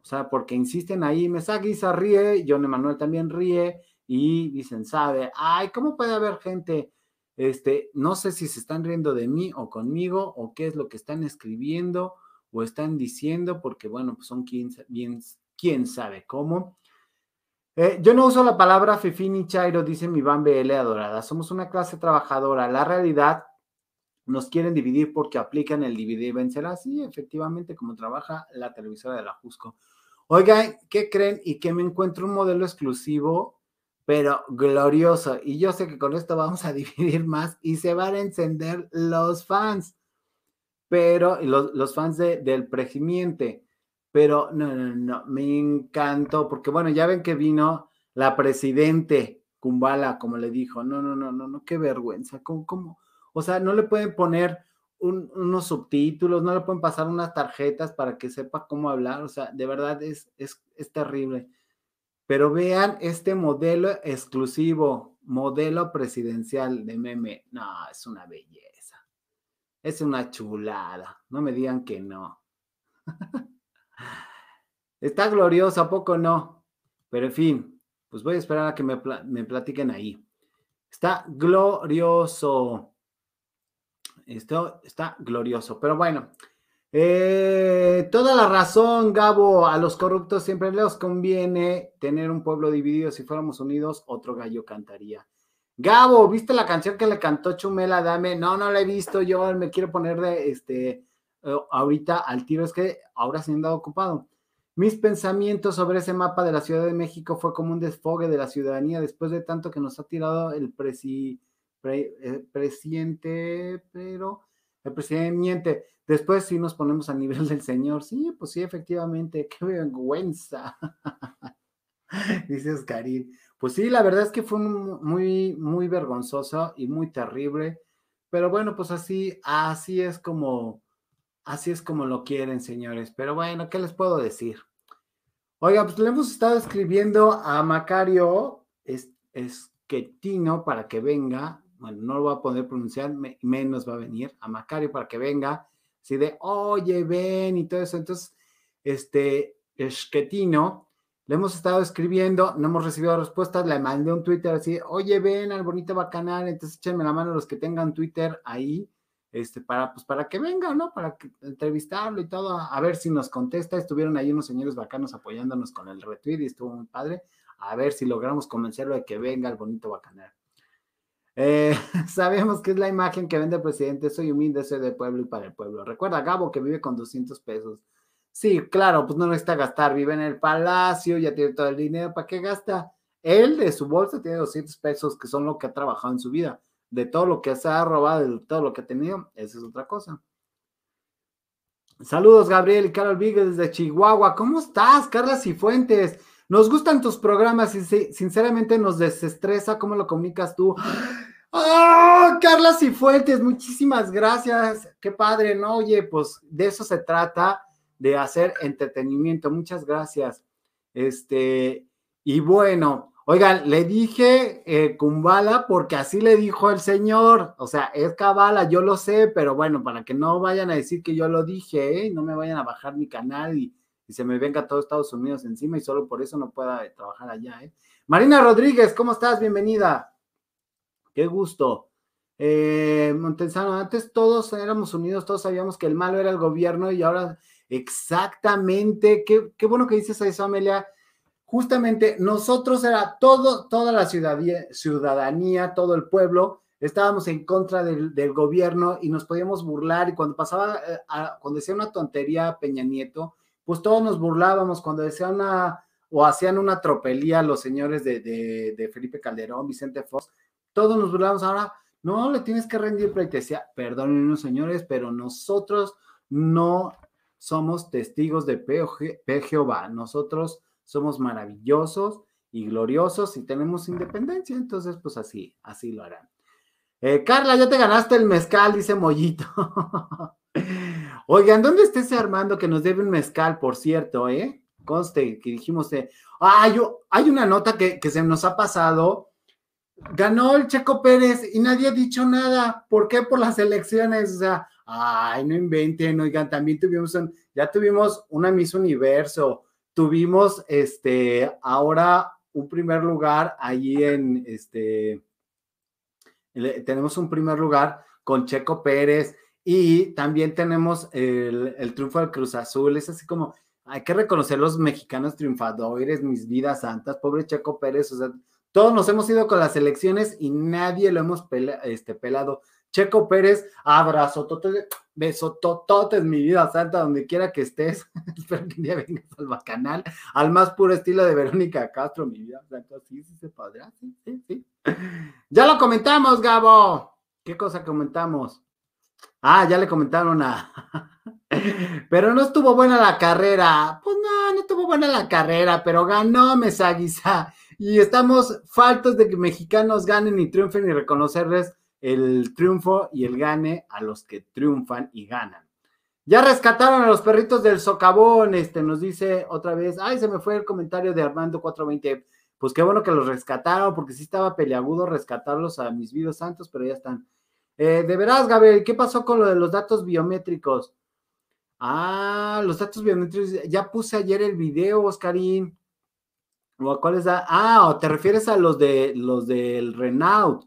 O sea, porque insisten ahí, Mesaguisa ríe, John Emanuel también ríe, y dicen, sabe, ay, ¿cómo puede haber gente este, no sé si se están riendo de mí o conmigo o qué es lo que están escribiendo o están diciendo, porque bueno, pues son quién, bien, quién sabe cómo. Eh, yo no uso la palabra Fifini Chairo, dice mi Van BL adorada. Somos una clase trabajadora. La realidad nos quieren dividir porque aplican el dividir y vencer. Así, efectivamente, como trabaja la televisora de la Jusco. Oigan, ¿qué creen? Y que me encuentro un modelo exclusivo pero glorioso. Y yo sé que con esto vamos a dividir más y se van a encender los fans, pero los, los fans del pregimiente. Pero no, no, no, me encantó, porque bueno, ya ven que vino la presidente Kumbala, como le dijo, no, no, no, no, no, qué vergüenza, ¿cómo, cómo? O sea, no le pueden poner unos subtítulos, no le pueden pasar unas tarjetas para que sepa cómo hablar, o sea, de verdad es, es, es terrible. Pero vean este modelo exclusivo, modelo presidencial de meme. No, es una belleza. Es una chulada. No me digan que no. Está glorioso, ¿a poco no? Pero en fin, pues voy a esperar a que me, me platiquen ahí. Está glorioso. Esto está glorioso. Pero bueno, eh, toda la razón, Gabo. A los corruptos siempre les conviene tener un pueblo dividido. Si fuéramos unidos, otro gallo cantaría. Gabo, ¿viste la canción que le cantó Chumela Dame? No, no la he visto. Yo me quiero poner de este eh, ahorita al tiro. Es que ahora se han dado ocupado. Mis pensamientos sobre ese mapa de la Ciudad de México fue como un desfogue de la ciudadanía después de tanto que nos ha tirado el eh, presidente, pero el presidente miente. Después sí nos ponemos a nivel del Señor. Sí, pues sí, efectivamente, qué vergüenza. Dice Oscarín. Pues sí, la verdad es que fue muy, muy vergonzoso y muy terrible. Pero bueno, pues así, así es como, así es como lo quieren, señores. Pero bueno, ¿qué les puedo decir? Oiga, pues le hemos estado escribiendo a Macario Esquetino para que venga. Bueno, no lo voy a poder pronunciar, menos va a venir a Macario para que venga así de, oye, ven y todo eso. Entonces, este, Esquetino Le hemos estado escribiendo, no hemos recibido respuestas, le mandé un Twitter así, oye, ven al bonito bacanal, entonces échenme la mano los que tengan Twitter ahí, este, para, pues, para que venga, ¿no? Para que, entrevistarlo y todo, a, a ver si nos contesta. Estuvieron ahí unos señores bacanos apoyándonos con el retweet y estuvo muy padre. A ver si logramos convencerlo de que venga al bonito bacanal. Eh, sabemos que es la imagen que vende el presidente. Soy humilde, soy de pueblo y para el pueblo. Recuerda Gabo que vive con 200 pesos. Sí, claro, pues no necesita gastar. Vive en el palacio, ya tiene todo el dinero. ¿Para qué gasta? Él de su bolsa tiene 200 pesos, que son lo que ha trabajado en su vida. De todo lo que se ha robado, de todo lo que ha tenido, esa es otra cosa. Saludos, Gabriel y Carol Víguez desde Chihuahua. ¿Cómo estás, Carla Cifuentes? Nos gustan tus programas y sinceramente nos desestresa cómo lo comunicas tú. ¡Oh, Carla Cifuentes! Muchísimas gracias. Qué padre, ¿no? Oye, pues de eso se trata, de hacer entretenimiento. Muchas gracias. Este, y bueno, oigan, le dije eh, Kumbala porque así le dijo el señor. O sea, es Kabala, yo lo sé, pero bueno, para que no vayan a decir que yo lo dije, ¿eh? no me vayan a bajar mi canal y se me venga todo Estados Unidos encima y solo por eso no pueda trabajar allá. ¿eh? Marina Rodríguez, ¿cómo estás? Bienvenida. Qué gusto. Eh, Montesano, antes todos éramos unidos, todos sabíamos que el malo era el gobierno y ahora exactamente, qué, qué bueno que dices eso, Amelia. Justamente nosotros era todo, toda la ciudadanía, ciudadanía, todo el pueblo, estábamos en contra del, del, gobierno y nos podíamos burlar y cuando pasaba, eh, a, cuando decía una tontería Peña Nieto, pues todos nos burlábamos cuando decían una o hacían una tropelía los señores de, de, Felipe Calderón, Vicente Fox, todos nos burlábamos ahora, no, le tienes que rendir pleitesía, perdónenos señores, pero nosotros no somos testigos de Jehová, nosotros somos maravillosos y gloriosos y tenemos independencia, entonces pues así, así lo harán. Eh, Carla, ya te ganaste el mezcal, dice Mollito. Oigan, ¿dónde está ese Armando que nos debe un mezcal, por cierto, eh? Conste que dijimos, de, ah, yo, hay una nota que, que, se nos ha pasado. Ganó el Checo Pérez y nadie ha dicho nada. ¿Por qué? Por las elecciones. O sea, ay, no inventen, oigan, también tuvimos, un, ya tuvimos una Miss Universo, tuvimos este, ahora un primer lugar allí en este, tenemos un primer lugar con Checo Pérez y también tenemos el, triunfo del Cruz Azul. Es así como, hay que reconocer los mexicanos triunfadores, mis vidas santas, pobre Checo Pérez. O sea, todos nos hemos ido con las elecciones y nadie lo hemos este, pelado. Checo Pérez, abrazo, tote, beso, tototes, mi vida santa, donde quiera que estés. Espero que un día vengas al bacanal, al más puro estilo de Verónica Castro, mi vida santa. Sí, sí se podrá, sí, sí, sí. Ya lo comentamos, Gabo. ¿Qué cosa comentamos? Ah, ya le comentaron a. pero no estuvo buena la carrera. Pues no, no estuvo buena la carrera, pero ganó Mesaguisa. Y estamos faltos de que mexicanos ganen y triunfen y reconocerles el triunfo y el gane a los que triunfan y ganan. Ya rescataron a los perritos del socavón, este nos dice otra vez, ay, se me fue el comentario de Armando 420. Pues qué bueno que los rescataron, porque sí estaba peleagudo rescatarlos a mis vidos santos, pero ya están. Eh, de veras, Gabriel, ¿qué pasó con lo de los datos biométricos? Ah, los datos biométricos, ya puse ayer el video, Oscarín. ¿O a cuáles da? Ah, te refieres a los de los del Renault,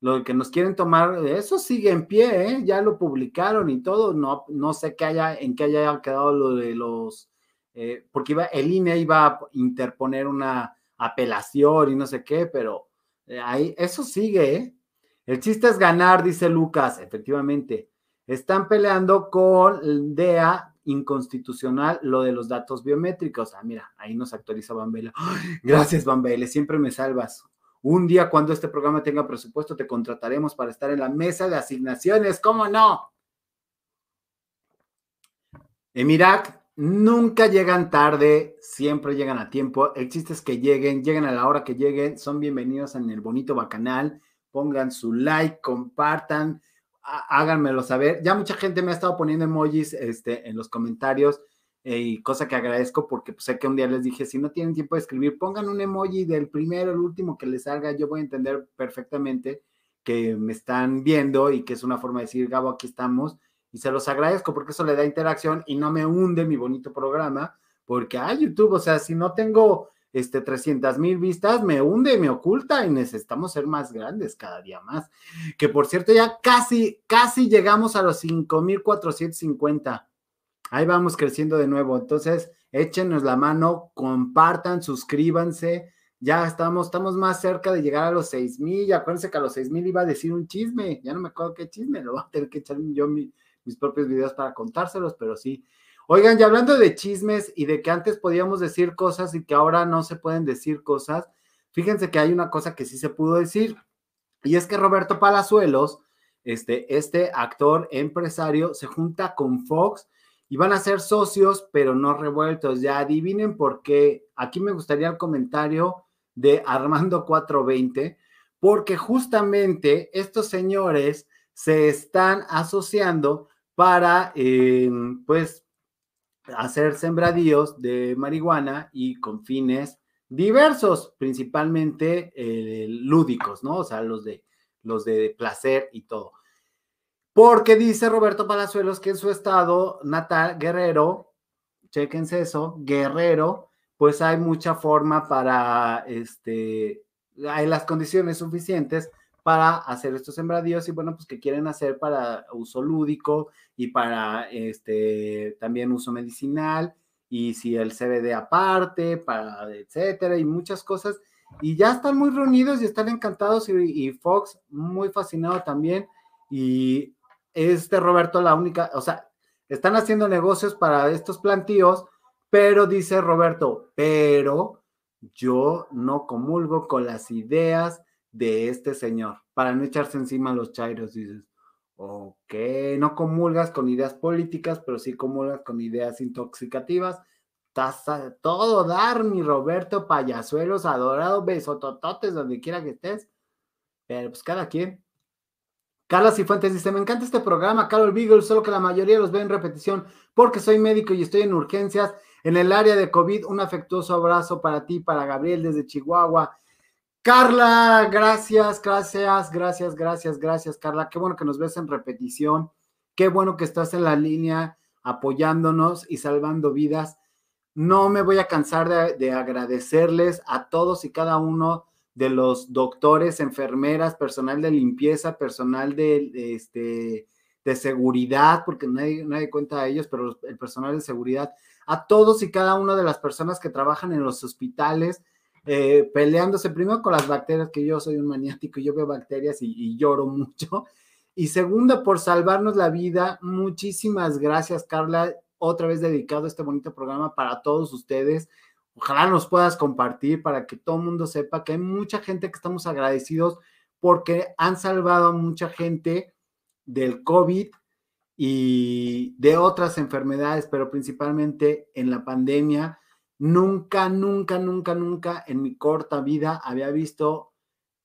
lo que nos quieren tomar, eso sigue en pie, ¿eh? ya lo publicaron y todo, no, no sé qué haya, en qué haya quedado lo de los, eh, porque iba, el INE iba a interponer una apelación y no sé qué, pero eh, ahí, eso sigue, ¿eh? El chiste es ganar, dice Lucas, efectivamente. Están peleando con DEA inconstitucional lo de los datos biométricos. Ah, mira, ahí nos actualiza Bambele. Gracias, Bambele, siempre me salvas. Un día cuando este programa tenga presupuesto te contrataremos para estar en la mesa de asignaciones, ¿cómo no? En Irak nunca llegan tarde, siempre llegan a tiempo. El chiste es que lleguen, lleguen a la hora que lleguen, son bienvenidos en el bonito bacanal pongan su like, compartan, háganmelo saber. Ya mucha gente me ha estado poniendo emojis este, en los comentarios eh, y cosa que agradezco porque pues, sé que un día les dije, si no tienen tiempo de escribir, pongan un emoji del primero, el último que les salga, yo voy a entender perfectamente que me están viendo y que es una forma de decir, Gabo, aquí estamos. Y se los agradezco porque eso le da interacción y no me hunde mi bonito programa, porque, ah, YouTube, o sea, si no tengo este, 300 mil vistas, me hunde, me oculta y necesitamos ser más grandes cada día más. Que por cierto, ya casi, casi llegamos a los 5,450. Ahí vamos creciendo de nuevo. Entonces, échenos la mano, compartan, suscríbanse. Ya estamos, estamos más cerca de llegar a los 6 mil. Acuérdense que a los 6 mil iba a decir un chisme. Ya no me acuerdo qué chisme, lo voy a tener que echar yo mis propios videos para contárselos, pero sí, Oigan, y hablando de chismes y de que antes podíamos decir cosas y que ahora no se pueden decir cosas, fíjense que hay una cosa que sí se pudo decir, y es que Roberto Palazuelos, este, este actor empresario, se junta con Fox y van a ser socios, pero no revueltos. Ya adivinen por qué. Aquí me gustaría el comentario de Armando 420, porque justamente estos señores se están asociando para, eh, pues, hacer sembradíos de marihuana y con fines diversos, principalmente eh, lúdicos, ¿no? O sea, los de, los de placer y todo. Porque dice Roberto Palazuelos que en su estado natal, Guerrero, chequense eso, Guerrero, pues hay mucha forma para, este, hay las condiciones suficientes para hacer estos sembradíos y bueno, pues que quieren hacer para uso lúdico y para este también uso medicinal y si el CBD aparte, para etcétera y muchas cosas. Y ya están muy reunidos y están encantados y, Fox muy fascinado también. Y este Roberto la única, o sea, están haciendo negocios para estos plantíos, pero dice Roberto, pero yo no comulgo con las ideas de este señor, para no echarse encima los chairos, dices, ok, no comulgas con ideas políticas, pero sí comulgas con ideas intoxicativas. Estás todo dar, mi Roberto Payasuelos, adorado, besotototes, donde quiera que estés. Pero pues cada quien. Carla Cifuentes dice, me encanta este programa, Carol Beagle, solo que la mayoría los ve en repetición porque soy médico y estoy en urgencias en el área de COVID. Un afectuoso abrazo para ti, para Gabriel desde Chihuahua. Carla, gracias, gracias, gracias, gracias, gracias, Carla. Qué bueno que nos ves en repetición. Qué bueno que estás en la línea apoyándonos y salvando vidas. No me voy a cansar de, agradecerles a todos y cada uno de los doctores, enfermeras, personal de limpieza, personal de, este, de seguridad, porque nadie, nadie cuenta a ellos, pero el personal de seguridad, a todos y cada una de las personas que trabajan en los hospitales, eh, peleándose primero con las bacterias, que yo soy un maniático, yo veo bacterias y, lloro mucho. Y segundo, por salvarnos la vida. Muchísimas gracias, Carla. Otra vez dedicado este bonito programa para todos ustedes. Ojalá nos puedas compartir para que todo el mundo sepa que hay mucha gente que estamos agradecidos porque han salvado a mucha gente del COVID y de otras enfermedades, pero principalmente en la pandemia Nunca, nunca, nunca, nunca en mi corta vida había visto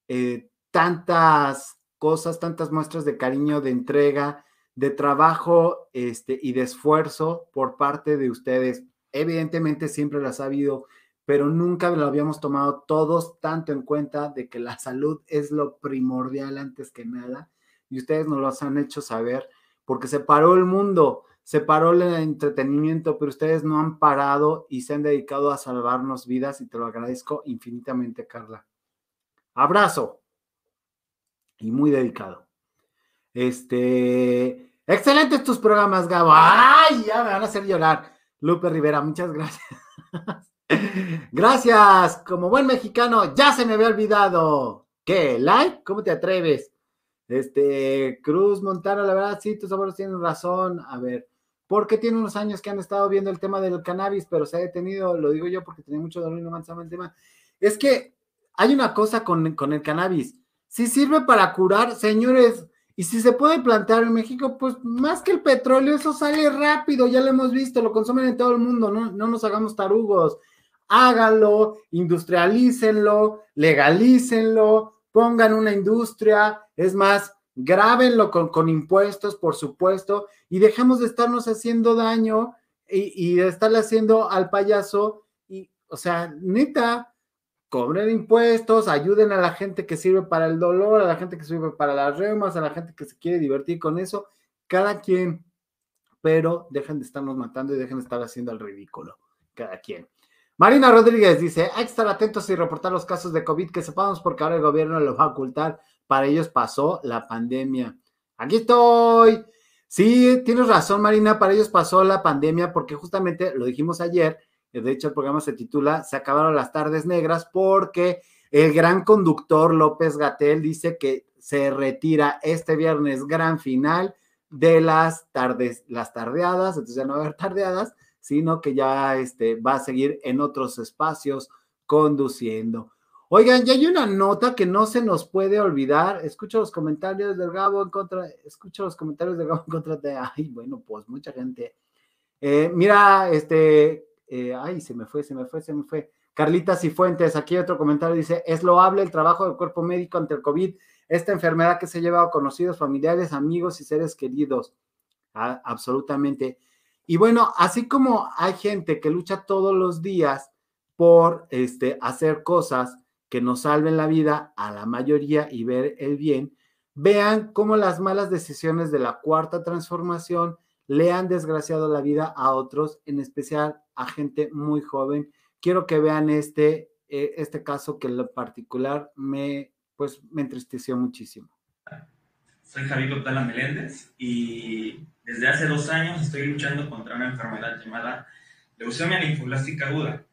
eh, tantas cosas, tantas muestras de cariño, de entrega, de trabajo este, y de esfuerzo por parte de ustedes. Evidentemente siempre las ha habido, pero nunca lo habíamos tomado todos tanto en cuenta de que la salud es lo primordial antes que nada y ustedes nos lo han hecho saber porque se paró el mundo se paró el entretenimiento, pero ustedes no han parado y se han dedicado a salvarnos vidas y te lo agradezco infinitamente, Carla. Abrazo. Y muy dedicado. Este, excelentes tus programas, Gabo. Ay, ya me van a hacer llorar. Lupe Rivera, muchas gracias. gracias. Como buen mexicano, ya se me había olvidado. ¿Qué? ¿Like? ¿Cómo te atreves? Este, Cruz Montano, la verdad, sí, tus abuelos tienen razón. A ver, porque tiene unos años que han estado viendo el tema del cannabis, pero se ha detenido, lo digo yo porque tenía mucho dolor y no avanzaba el tema. Es que hay una cosa con, el cannabis. Si sirve para curar, señores, y si se puede plantar en México, pues más que el petróleo, eso sale rápido, ya lo hemos visto, lo consumen en todo el mundo, no, no nos hagamos tarugos. Háganlo, industrialícenlo, legalícenlo, pongan una industria, es más, grábenlo con, impuestos, por supuesto, y dejemos de estarnos haciendo daño y, de estarle haciendo al payaso. Y, o sea, neta, cobren impuestos, ayuden a la gente que sirve para el dolor, a la gente que sirve para las reumas, a la gente que se quiere divertir con eso, cada quien, pero dejen de estarnos matando y dejen de estar haciendo el ridículo, cada quien. Marina Rodríguez dice, hay que estar atentos y reportar los casos de COVID que sepamos porque ahora el gobierno lo va a ocultar. Para ellos pasó la pandemia. Aquí estoy. Sí, tienes razón, Marina, para ellos pasó la pandemia porque justamente lo dijimos ayer, de hecho el programa se titula Se acabaron las tardes negras porque el gran conductor López Gatel dice que se retira este viernes gran final de las tardes, las tardeadas, entonces ya no va a haber tardeadas, sino que ya este, va a seguir en otros espacios conduciendo. Oigan, ya hay una nota que no se nos puede olvidar. Escucho los comentarios del Gabo en contra, escucho los comentarios del Gabo en contra de, ay, bueno, pues mucha gente. Eh, mira, este, eh, ay, se me fue, se me fue, se me fue. Carlita Cifuentes, aquí otro comentario dice, es loable el trabajo del cuerpo médico ante el COVID, esta enfermedad que se lleva a conocidos, familiares, amigos y seres queridos. Ah, absolutamente. Y bueno, así como hay gente que lucha todos los días por este, hacer cosas, que nos salven la vida a la mayoría y ver el bien, vean cómo las malas decisiones de la cuarta transformación le han desgraciado la vida a otros, en especial a gente muy joven. Quiero que vean este, eh, este caso que en lo particular me, pues, me entristeció muchísimo. Soy Javier Otala Meléndez y desde hace dos años estoy luchando contra una enfermedad llamada leucemia linfoblástica aguda.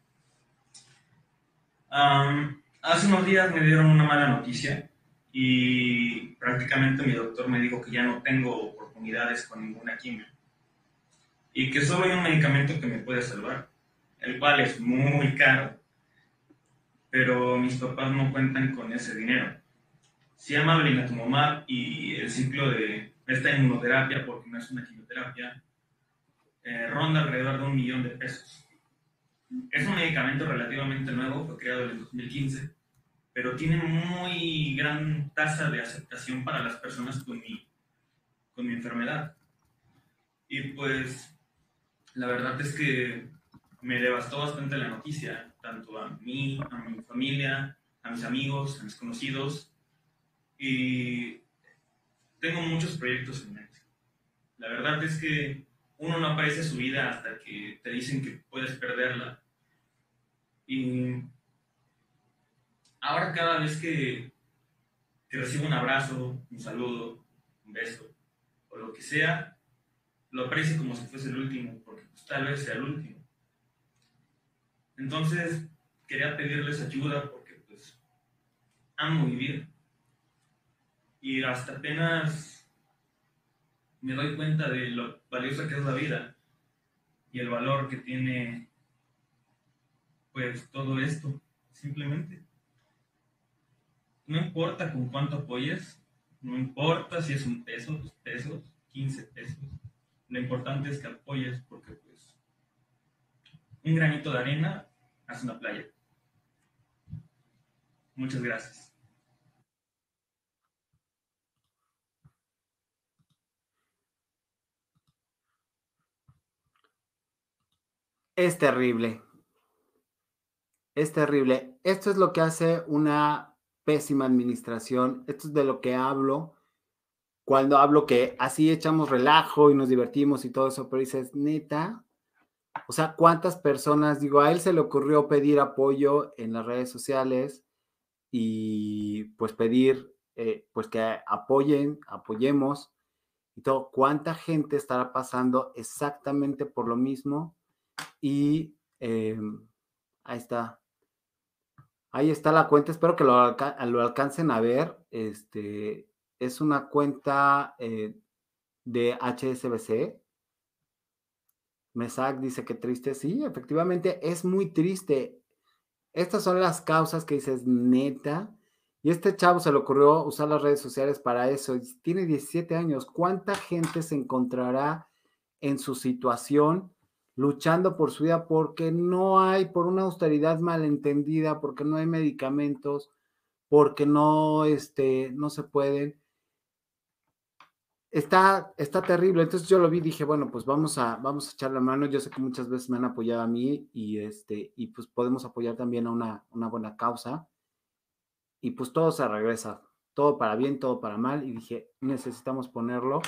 Hace unos días me dieron una mala noticia y prácticamente mi doctor me dijo que ya no tengo oportunidades con ninguna quimio y que solo hay un medicamento que me puede salvar, el cual es muy caro, pero mis papás no cuentan con ese dinero. Se llama blinatumomab y el ciclo de esta inmunoterapia, porque no es una quimioterapia, eh, ronda alrededor de un millón de pesos. Es un medicamento relativamente nuevo, fue creado en el 2015, pero tiene muy gran tasa de aceptación para las personas con mi, con mi enfermedad. Y pues la verdad es que me devastó bastante la noticia, tanto a mí, a mi familia, a mis amigos, a mis conocidos. Y tengo muchos proyectos en mente. La verdad es que uno no aparece su vida hasta que te dicen que puedes perderla. Y ahora cada vez que, que recibo un abrazo, un saludo, un beso o lo que sea, lo aprecio como si fuese el último, porque pues, tal vez sea el último. Entonces, quería pedirles ayuda porque pues amo vivir. Y hasta apenas me doy cuenta de lo valiosa que es la vida y el valor que tiene pues todo esto, simplemente. No importa con cuánto apoyes, no importa si es un peso, dos pesos, 15 pesos. Lo importante es que apoyes porque pues un granito de arena hace una playa. Muchas gracias. Es terrible. Es terrible. Esto es lo que hace una pésima administración. Esto es de lo que hablo cuando hablo que así echamos relajo y nos divertimos y todo eso, pero dices, neta, o sea, ¿cuántas personas, digo, a él se le ocurrió pedir apoyo en las redes sociales y pues pedir, eh, pues que apoyen, apoyemos y todo, ¿cuánta gente estará pasando exactamente por lo mismo? Y em, ahí está. Ahí está la cuenta. Espero que lo, lo alcancen a ver. Este es una cuenta eh, de HSBC. Mesac dice que triste. Sí, efectivamente es muy triste. Estas son las causas que dices, neta. Y este chavo se le ocurrió usar las redes sociales para eso. Tiene 17 años. ¿Cuánta gente se encontrará en su situación? Luchando por su vida porque no hay, por una austeridad malentendida, porque no hay medicamentos, porque no, este, no se pueden. Está, está terrible. Entonces yo lo vi y dije, bueno, pues vamos a, vamos a echar la mano. Yo sé que muchas veces me han apoyado a mí y, este, y pues podemos apoyar también a una, una buena causa. Y pues todo se regresa, todo para bien, todo para mal. Y dije, necesitamos ponerlo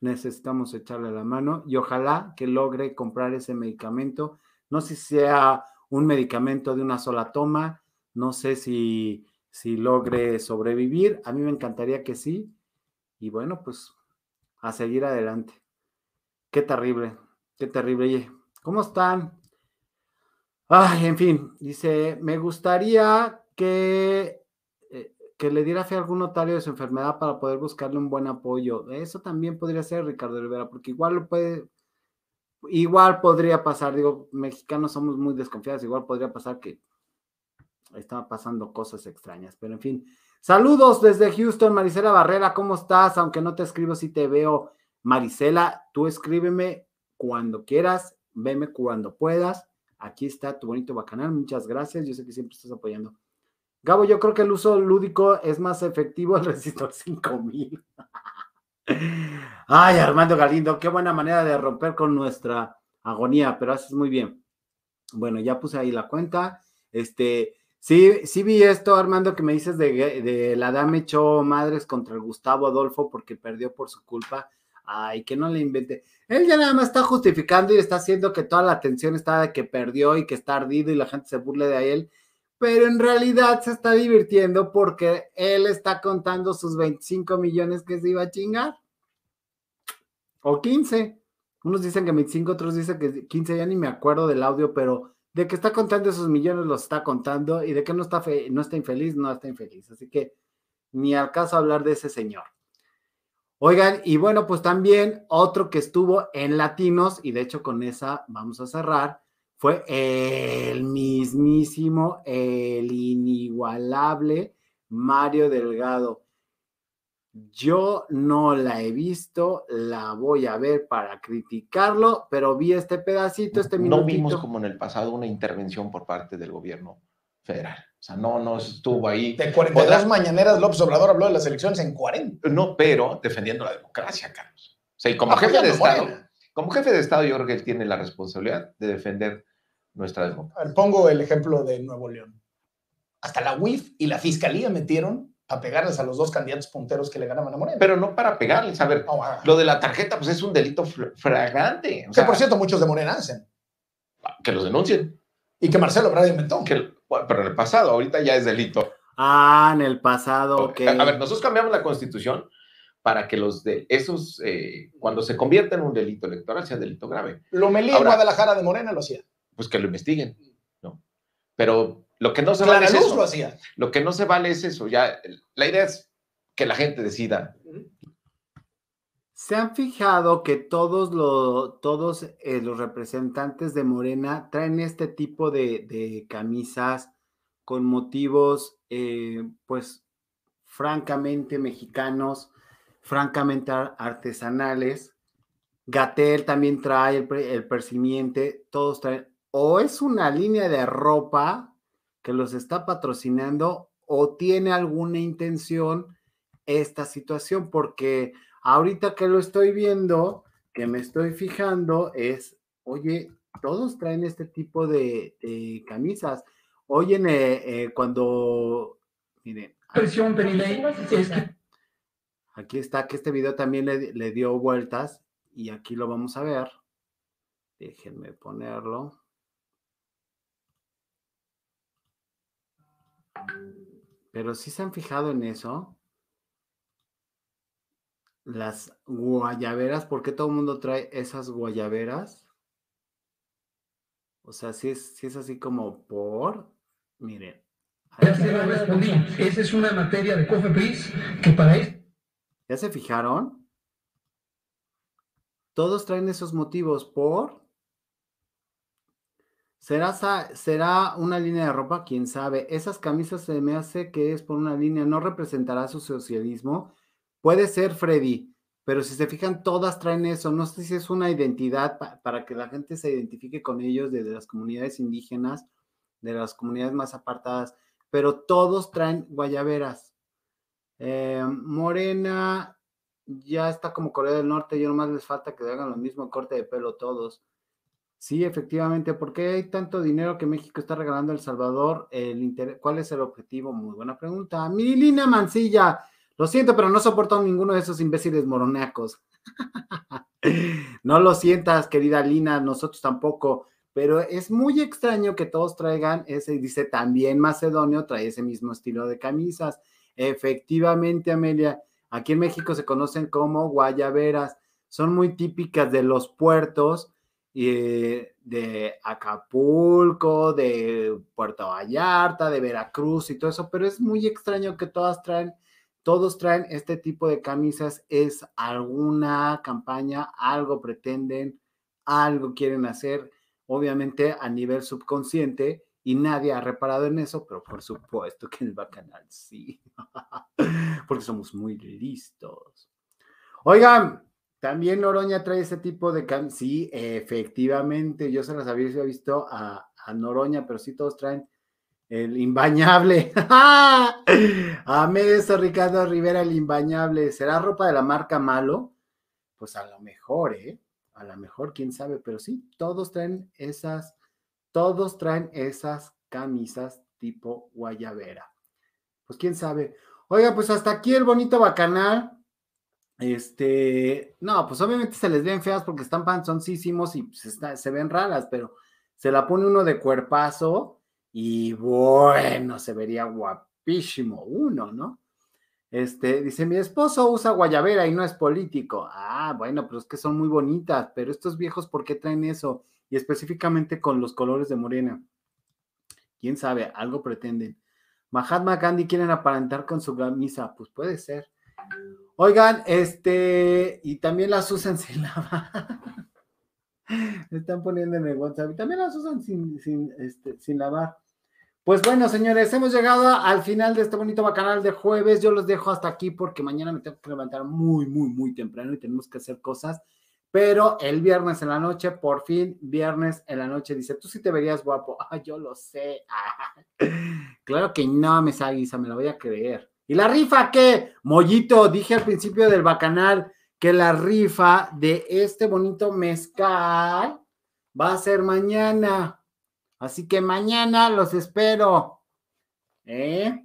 necesitamos echarle la mano y ojalá que logre comprar ese medicamento. No sé si sea un medicamento de una sola toma. No sé si, si logre sobrevivir. A mí me encantaría que sí. Y bueno, pues a seguir adelante. Qué terrible, qué terrible. Oye, ¿cómo están? Ay, en fin, dice, me gustaría que, que le diera fe a algún notario de su enfermedad para poder buscarle un buen apoyo. Eso también podría ser Ricardo Rivera, porque igual lo puede, igual podría pasar, digo, mexicanos somos muy desconfiados, igual podría pasar que están pasando cosas extrañas, pero en fin. Saludos desde Houston, Marisela Barrera, ¿cómo estás? Aunque no te escribo si te veo, Marisela, tú escríbeme cuando quieras, veme cuando puedas. Aquí está tu bonito bacanal, muchas gracias, yo sé que siempre estás apoyando. Gabo, yo creo que el uso lúdico es más efectivo el resistor 5000. Ay, Armando Galindo, qué buena manera de romper con nuestra agonía, pero haces muy bien. Bueno, ya puse ahí la cuenta. Este, sí, sí vi esto, Armando, que me dices de, de la dama echó madres contra el Gustavo Adolfo porque perdió por su culpa. Ay, que no le invente. Él ya nada más está justificando y está haciendo que toda la atención está de que perdió y que está ardido y la gente se burle de él, pero en realidad se está divirtiendo porque él está contando sus 25 millones que se iba a chingar. O 15. Unos dicen que 25, otros dicen que 15, ya ni me acuerdo del audio, pero de que está contando esos millones los está contando y de que no está, no está infeliz, no está infeliz. Así que ni al caso hablar de ese señor. Oigan, y bueno, pues también otro que estuvo en Latinos, y de hecho con esa vamos a cerrar, fue el mismísimo, el inigualable Mario Delgado. Yo no la he visto, la voy a ver para criticarlo, pero vi este pedacito, este minutito. No vimos como en el pasado una intervención por parte del gobierno federal. O sea, no, no estuvo ahí. De 42 Podrá- mañaneras, López Obrador habló de las elecciones en 40. No, pero defendiendo la democracia, Carlos. O sea, y como Apoyando jefe de Estado, Morena. Como jefe de Estado, yo creo que él tiene la responsabilidad de defender nuestra democracia. A ver, Pongo el ejemplo de Nuevo León. Hasta la UIF y la Fiscalía metieron a pegarles a los dos candidatos punteros que le ganaban a Morena. Pero no para pegarles. A ver, No, ah, lo de la tarjeta, pues es un delito flagrante. O que sea, por cierto muchos de Morena hacen. que los denuncien. Y que Marcelo Ebrard inventó. Que, bueno, pero en el pasado, ahorita ya es delito. Ah, en el pasado, ok. A ver, nosotros cambiamos la constitución para que los de esos, eh, cuando se convierta en un delito electoral, sea delito grave. Lomelí en Guadalajara de Morena lo hacía. Pues que lo investiguen, ¿no? Pero lo que no se vale es eso. lo hacía. Lo que no se vale es eso. Ya, la idea es que la gente decida. ¿Se han fijado que todos, lo- todos eh, los representantes de Morena traen este tipo de, de camisas con motivos, eh, pues, francamente mexicanos, francamente ar- artesanales? Gatel también trae el, el percimiente, todos traen, o es una línea de ropa que los está patrocinando o tiene alguna intención esta situación, porque ahorita que lo estoy viendo, que me estoy fijando, es, oye, todos traen este tipo de, de camisas. Oye, eh, eh, cuando, miren, presión, Penilei, es que aquí está, que este video también le, le dio vueltas y aquí lo vamos a ver. Déjenme ponerlo. Pero si se han fijado en eso. Las guayaberas, ¿por qué todo el mundo trae esas guayaberas? O sea, si es, si es así como por, miren. ya se lo respondí. Esa es una materia de COFEPRIS que para esto ¿Ya se fijaron? Todos traen esos motivos por. ¿Será, ¿Será una línea de ropa? ¿Quién sabe? Esas camisas se me hace que es por una línea, no representará su socialismo. Puede ser Freddy, pero si se fijan, todas traen eso. No sé si es una identidad pa- para que la gente se identifique con ellos desde las comunidades indígenas, de las comunidades más apartadas, pero todos traen guayaberas. Eh, Morena ya está como Corea del Norte, yo nomás les falta que hagan lo mismo corte de pelo todos. Sí, efectivamente, ¿por qué hay tanto dinero que México está regalando a El Salvador? El ¿Cuál es el objetivo? Muy buena pregunta. Milina Mancilla, lo siento, pero no soporto ninguno de esos imbéciles moronacos. no lo sientas, querida Lina, nosotros tampoco. pero es muy extraño que todos traigan ese, dice también Macedonio trae ese mismo estilo de camisas. Efectivamente, Amelia, aquí en México se conocen como guayaberas, son muy típicas de los puertos eh, de Acapulco, de Puerto Vallarta, de Veracruz y todo eso, pero es muy extraño que todas traen, todos traen este tipo de camisas, es alguna campaña, algo pretenden, algo quieren hacer obviamente a nivel subconsciente y nadie ha reparado en eso, pero por supuesto que el bacanal sí, porque somos muy listos. Oigan, también Noroña trae ese tipo de cam sí, efectivamente, yo se las había visto a, a Noroña, pero sí todos traen el imbañable. Amé eso, Ricardo Rivera, el imbañable. ¿Será ropa de la marca Malo? Pues a lo mejor, ¿eh? a lo mejor, quién sabe, pero sí, todos traen esas, todos traen esas camisas tipo guayabera. Pues quién sabe. Oiga, pues hasta aquí el bonito bacanal. Este, no, pues obviamente se les ven feas porque están panzoncísimos y pues se ven raras, pero se la pone uno de cuerpazo y bueno, se vería guapísimo uno, ¿no? Este, dice, mi esposo usa guayabera y no es político. Ah, bueno, pero es que son muy bonitas, pero estos viejos, ¿por qué traen eso? Y específicamente con los colores de morena. ¿Quién sabe? Algo pretenden. Mahatma Gandhi quieren aparentar con su camisa. Pues puede ser. Oigan, este, y también las usan sin lavar. están poniendo en el WhatsApp. Y también las usan sin, sin, este, sin lavar. Pues bueno, señores, hemos llegado al final de este bonito bacanal de jueves. Yo los dejo hasta aquí porque mañana me tengo que levantar muy, muy, muy temprano y tenemos que hacer cosas. Pero el viernes en la noche, por fin, viernes en la noche, dice, tú sí te verías guapo. Ah, yo lo sé. claro que no, me Guisa, me lo voy a creer. ¿Y la rifa qué? Mollito, dije al principio del bacanal que la rifa de este bonito mezcal va a ser mañana. Así que mañana los espero. ¿Eh?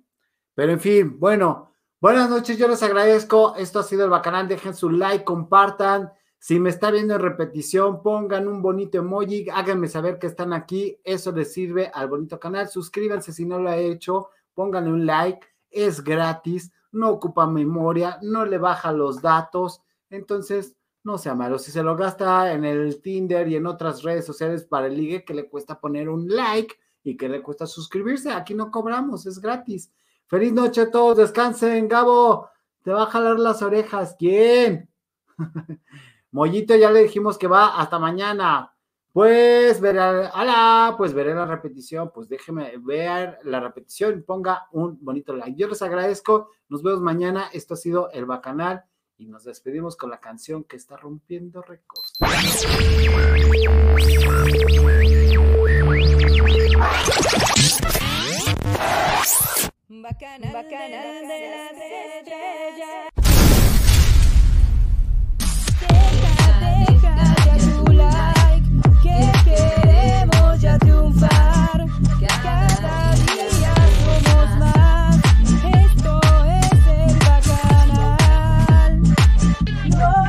Pero en fin, bueno, buenas noches, yo les agradezco. Esto ha sido el Bacanal. Dejen su like, compartan. Si me está viendo en repetición, pongan un bonito emoji, háganme saber que están aquí. Eso les sirve al bonito canal. Suscríbanse si no lo ha hecho, pónganle un like. Es gratis, no ocupa memoria, no le baja los datos. Entonces, no sea malo. Si se lo gasta en el Tinder y en otras redes sociales para el ligue, que le cuesta poner un like y que le cuesta suscribirse. Aquí no cobramos, es gratis. Feliz noche a todos, descansen. Gabo, te va a jalar las orejas. ¿Quién? Mollito, ya le dijimos que va hasta mañana. Pues veré, ala, pues veré la repetición. Pues déjeme ver la repetición y ponga un bonito like. Yo les agradezco. Nos vemos mañana. Esto ha sido el Bacanal y nos despedimos con la canción que está rompiendo récords. Bacanal, Bacanal de las estrellas. ya triunfar.